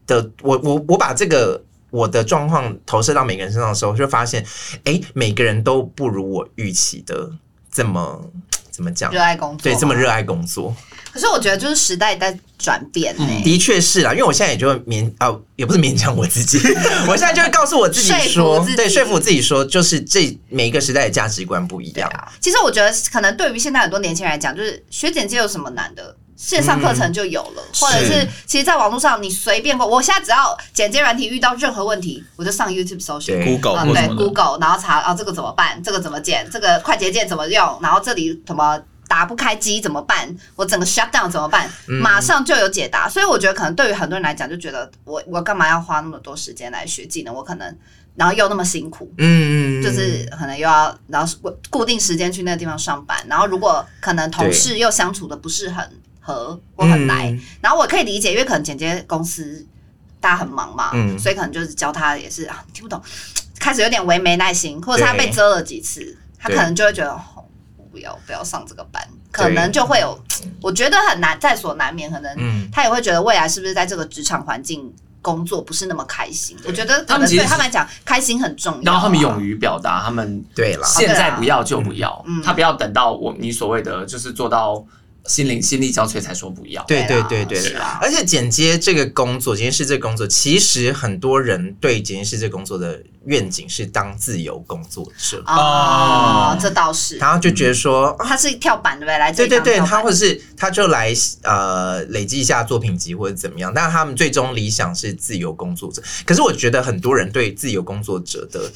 的我，我我把这个我的状况投射到每个人身上的时候，就发现，哎、欸，每个人都不如我预期的这么。怎么讲？热爱工作，对，这么热爱工作。可是我觉得，就是时代在转变、欸嗯、的确是啦，因为我现在也就勉啊、哦，也不是勉强我自己，我现在就会告诉我自己说，对，说服我自己说，就是这每一个时代的价值观不一样。啊、其实我觉得，可能对于现在很多年轻人来讲，就是学剪接有什么难的？线上课程就有了，嗯、或者是其实，在网络上你随便过，我现在只要剪接软体遇到任何问题，我就上 YouTube 搜寻，Google，对 Google，然后查啊这个怎么办，这个怎么剪，这个快捷键怎么用，然后这里怎么。打不开机怎么办？我整个 shut down 怎么办？马上就有解答。嗯、所以我觉得，可能对于很多人来讲，就觉得我我干嘛要花那么多时间来学技能？我可能然后又那么辛苦，嗯，就是可能又要然后固定时间去那个地方上班，然后如果可能同事又相处的不是很合我很来，嗯、然后我可以理解，因为可能剪接公司大家很忙嘛，嗯，所以可能就是教他也是啊，听不懂，开始有点微没耐心，或者他被遮了几次，他可能就会觉得。不要不要上这个班，可能就会有，我觉得很难，在所难免。可能他也会觉得未来是不是在这个职场环境工作不是那么开心。我觉得他们对他们来讲，开心很重要。然后他们勇于表达，他们对了，现在不要就不要，嗯他不要等到我你所谓的就是做到。心灵心力交瘁才说不要。对对对对，是啊。而且剪接这个工作，剪接师这个工作，其实很多人对剪接师这个工作的愿景是当自由工作者。哦，这倒是。然后就觉得说他是跳板的呗，来对对对，他或者是他就来呃累积一下作品集或者怎么样。但是他们最终理想是自由工作者。可是我觉得很多人对自由工作者的。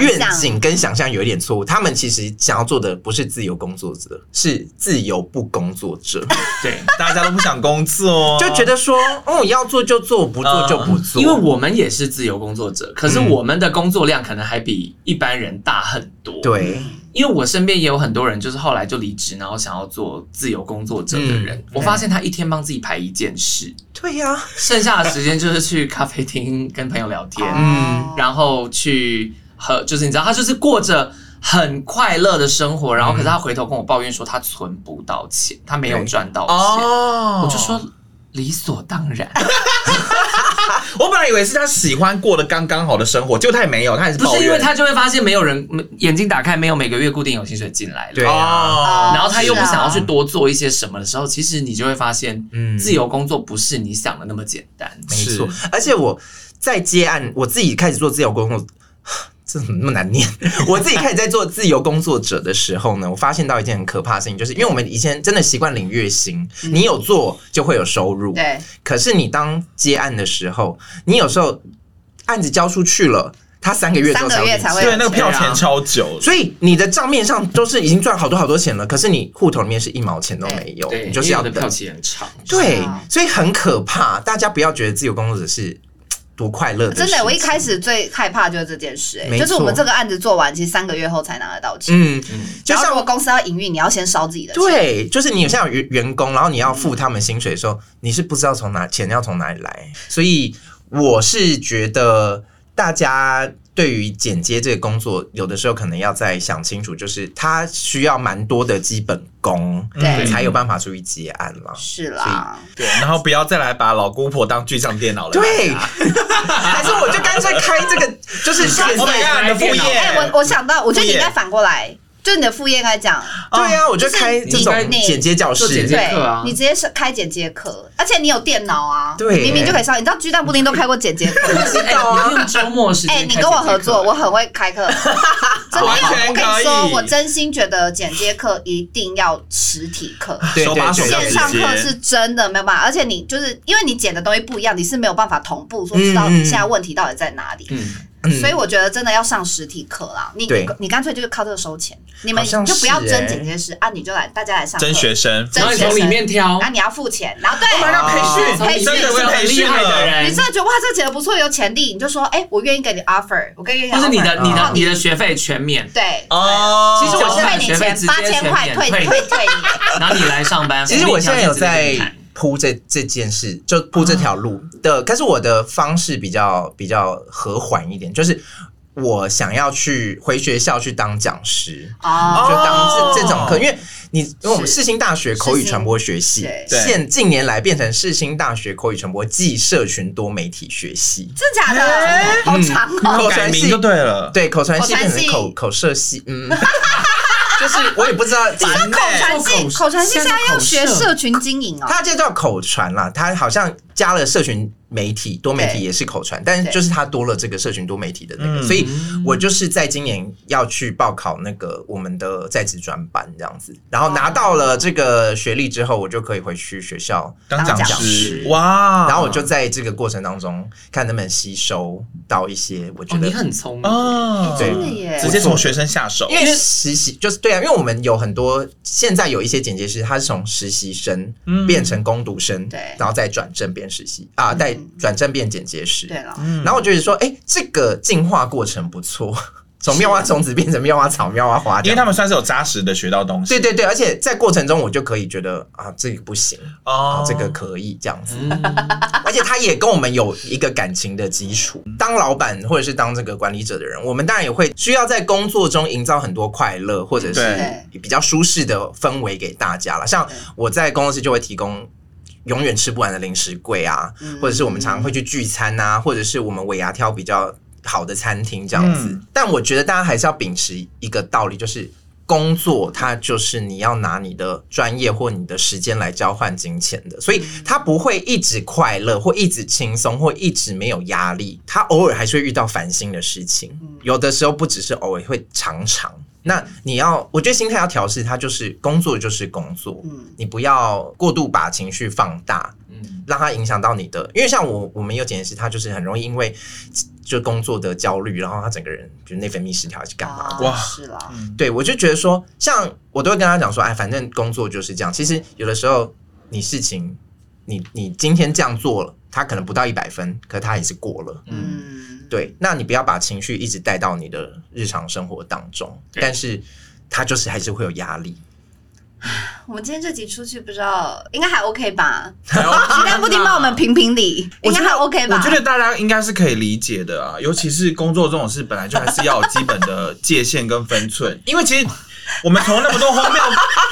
愿景跟想象有一点错误，他们其实想要做的不是自由工作者，是自由不工作者。对，大家都不想工作，就觉得说，哦，要做就做，不做就不做。因为我们也是自由工作者，可是我们的工作量可能还比一般人大很多。对，因为我身边也有很多人，就是后来就离职，然后想要做自由工作者的人。我发现他一天帮自己排一件事，对呀，剩下的时间就是去咖啡厅跟朋友聊天，嗯，然后去。和就是你知道，他就是过着很快乐的生活，然后可是他回头跟我抱怨说他存不到钱，他没有赚到钱。哦，我就说理所当然。我本来以为是他喜欢过的刚刚好的生活，结果他也没有，他也是抱怨。不是因为他就会发现没有人眼睛打开，没有每个月固定有薪水进来了。对啊，然后他又不想要去多做一些什么的时候，其实你就会发现，嗯，自由工作不是你想的那么简单。没错，而且我在接案，我自己开始做自由工作。这怎么那么难念？我自己开始在做自由工作者的时候呢，我发现到一件很可怕的事情，就是因为我们以前真的习惯领月薪，嗯、你有做就会有收入。对。可是你当接案的时候，你有时候案子交出去了，他三个月之后才会，才会对那个票钱超久，所以你的账面上都是已经赚好多好多钱了，可是你户头里面是一毛钱都没有，对，你就是要等票期很长。对，所以很可怕。大家不要觉得自由工作者是。多快乐的！真的，我一开始最害怕就是这件事，哎，就是我们这个案子做完，其实三个月后才拿得到钱。嗯嗯，就像如果公司要营运，你要先烧自己的钱。对，就是你像有员员工，然后你要付他们薪水的时候，你是不知道从哪钱要从哪里来。所以我是觉得大家。对于剪接这个工作，有的时候可能要再想清楚，就是他需要蛮多的基本功，对，才有办法出去接案嘛。是啦，对，然后不要再来把老姑婆当巨像电脑了。对，还是我就干脆开这个，就是 我们家的副业。哎，我我想到，我觉得你应该反过来。就你的副业来讲，对呀，我就开这种剪接教室，对，你直接是开剪接课，而且你有电脑啊，对，明明就可以上。你知道，鸡蛋布丁都开过剪接课，知道啊？用周末时间，哎，你跟我合作，我很会开课，真的。我跟你说，我真心觉得剪接课一定要实体课，手把手线上课是真的没有办法，而且你就是因为你剪的东西不一样，你是没有办法同步说知道你现在问题到底在哪里。所以我觉得真的要上实体课啦，你你干脆就是靠这个收钱，你们就不要争剪接师啊，你就来大家来上争学生，然后从里面挑，然后你要付钱，然后对，我们要培训，培训是培训的人，你真的觉得哇，这个剪的不错，有潜力，你就说哎，我愿意给你 offer，我跟你讲，就是你的你的你的学费全免，对。哦，其实我退你钱八千块，退退。退你，然后你来上班，其实我现在有在。铺这这件事，就铺这条路的，可是我的方式比较比较和缓一点，就是我想要去回学校去当讲师，哦，就当这这种课，因为你因为我们世新大学口语传播学系，现近年来变成世新大学口语传播暨社群多媒体学系，真假的？好长哦，口传系就对了，对，口传系变成口口社系，嗯。就是我也不知道，口传系，口传系现在要学社群经营哦，它就叫口传啦，他好像加了社群。媒体多媒体也是口传，但是就是它多了这个社群多媒体的那个，所以我就是在今年要去报考那个我们的在职专班这样子，然后拿到了这个学历之后，我就可以回去学校当讲师。哇！然后我就在这个过程当中看能不能吸收到一些，我觉得你很聪明。哦，真的耶，直接从学生下手，因为实习就是对啊，因为我们有很多现在有一些剪接师，他是从实习生变成攻读生，对，然后再转正变实习啊，带。转正变剪接师，对了，然后我觉得说，哎，这个进化过程不错，从妙蛙种子变成妙蛙草、妙蛙花，因为他们算是有扎实的学到东西。对对对，而且在过程中，我就可以觉得啊，这个不行。哦，这个可以这样子，而且他也跟我们有一个感情的基础。当老板或者是当这个管理者的人，我们当然也会需要在工作中营造很多快乐或者是比较舒适的氛围给大家了。像我在工作室就会提供。永远吃不完的零食柜啊，或者是我们常常会去聚餐啊，或者是我们尾牙挑比较好的餐厅这样子。嗯、但我觉得大家还是要秉持一个道理，就是工作它就是你要拿你的专业或你的时间来交换金钱的，所以他不会一直快乐或一直轻松或一直没有压力，他偶尔还是会遇到烦心的事情，有的时候不只是偶尔，会常常。那你要，我觉得心态要调试，它就是工作就是工作，嗯，你不要过度把情绪放大，嗯，让它影响到你的，因为像我，我们有剪辑师，他就是很容易因为就工作的焦虑，然后他整个人就内分泌失调还是干嘛？哇，是啦，对，我就觉得说，像我都会跟他讲说，哎，反正工作就是这样。其实有的时候你事情，你你今天这样做了，他可能不到一百分，可是他也是过了，嗯。对，那你不要把情绪一直带到你的日常生活当中，但是他就是还是会有压力。我们今天这集出去不知道应该还 OK 吧？鸡蛋布丁帮我们评评理，应该还 OK 吧？我觉得大家应该是可以理解的啊，尤其是工作这种事，本来就还是要有基本的界限跟分寸，因为其实。我们从那么多荒谬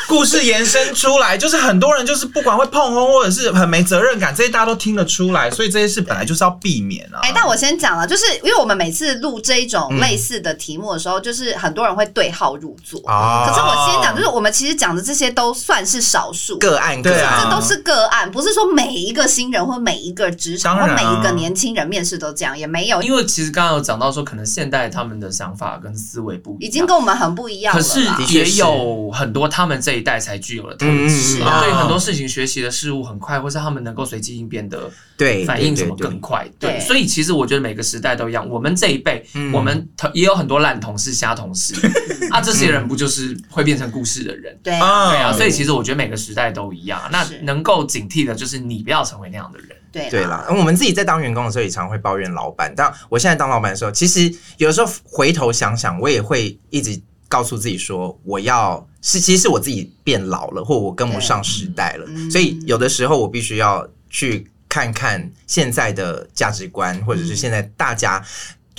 故事延伸出来，就是很多人就是不管会碰轰或者是很没责任感，这些大家都听得出来，所以这些事本来就是要避免啊。哎、欸，但我先讲了，就是因为我们每次录这一种类似的题目的时候，嗯、就是很多人会对号入座。哦、可是我先讲，就是我们其实讲的这些都算是少数个案，对啊，这都是个案，不是说每一个新人或每一个职场或每一个年轻人面试都这样，也没有。因为其实刚刚有讲到说，可能现代他们的想法跟思维不一样，已经跟我们很不一样了。可是也有很多他们这一代才具有的特质，对很多事情学习的事物很快，或是他们能够随机应变的，对反应怎么更快？对，所以其实我觉得每个时代都一样。我们这一辈，我们也有很多烂同事、瞎同事 啊，这些人不就是会变成故事的人？对，对啊。所以其实我觉得每个时代都一样。那能够警惕的就是你不要成为那样的人。对对啦，我们自己在当员工的时候也常会抱怨老板，但我现在当老板的时候，其实有的时候回头想想，我也会一直告诉自己说，我要是其实是我自己变老了，或我跟不上时代了，所以有的时候我必须要去看看现在的价值观，或者是现在大家。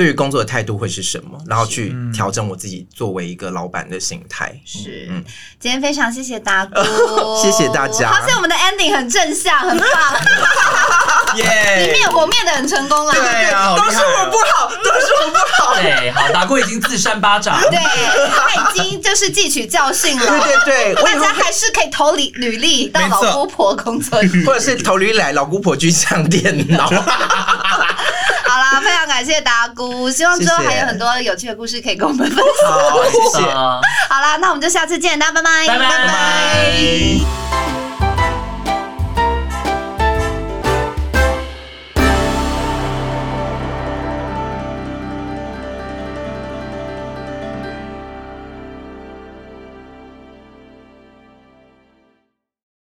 对于工作的态度会是什么？然后去调整我自己作为一一个老板的心态。是，嗯，今天非常谢谢大哥，谢谢大家。发现我们的 ending 很正向，很棒。耶！你灭我灭的很成功了。对啊，都是我不好，都是我不好。对，好，大姑已经自扇巴掌。对，他已经就是汲取教训了。对对对，大家还是可以投履履历到老姑婆工作，或者是投履历来老姑婆去上电脑。感谢达姑，希望之后还有很多有趣的故事可以跟我们分享。好，谢谢。好啦，那我们就下次见，大家拜拜，拜拜。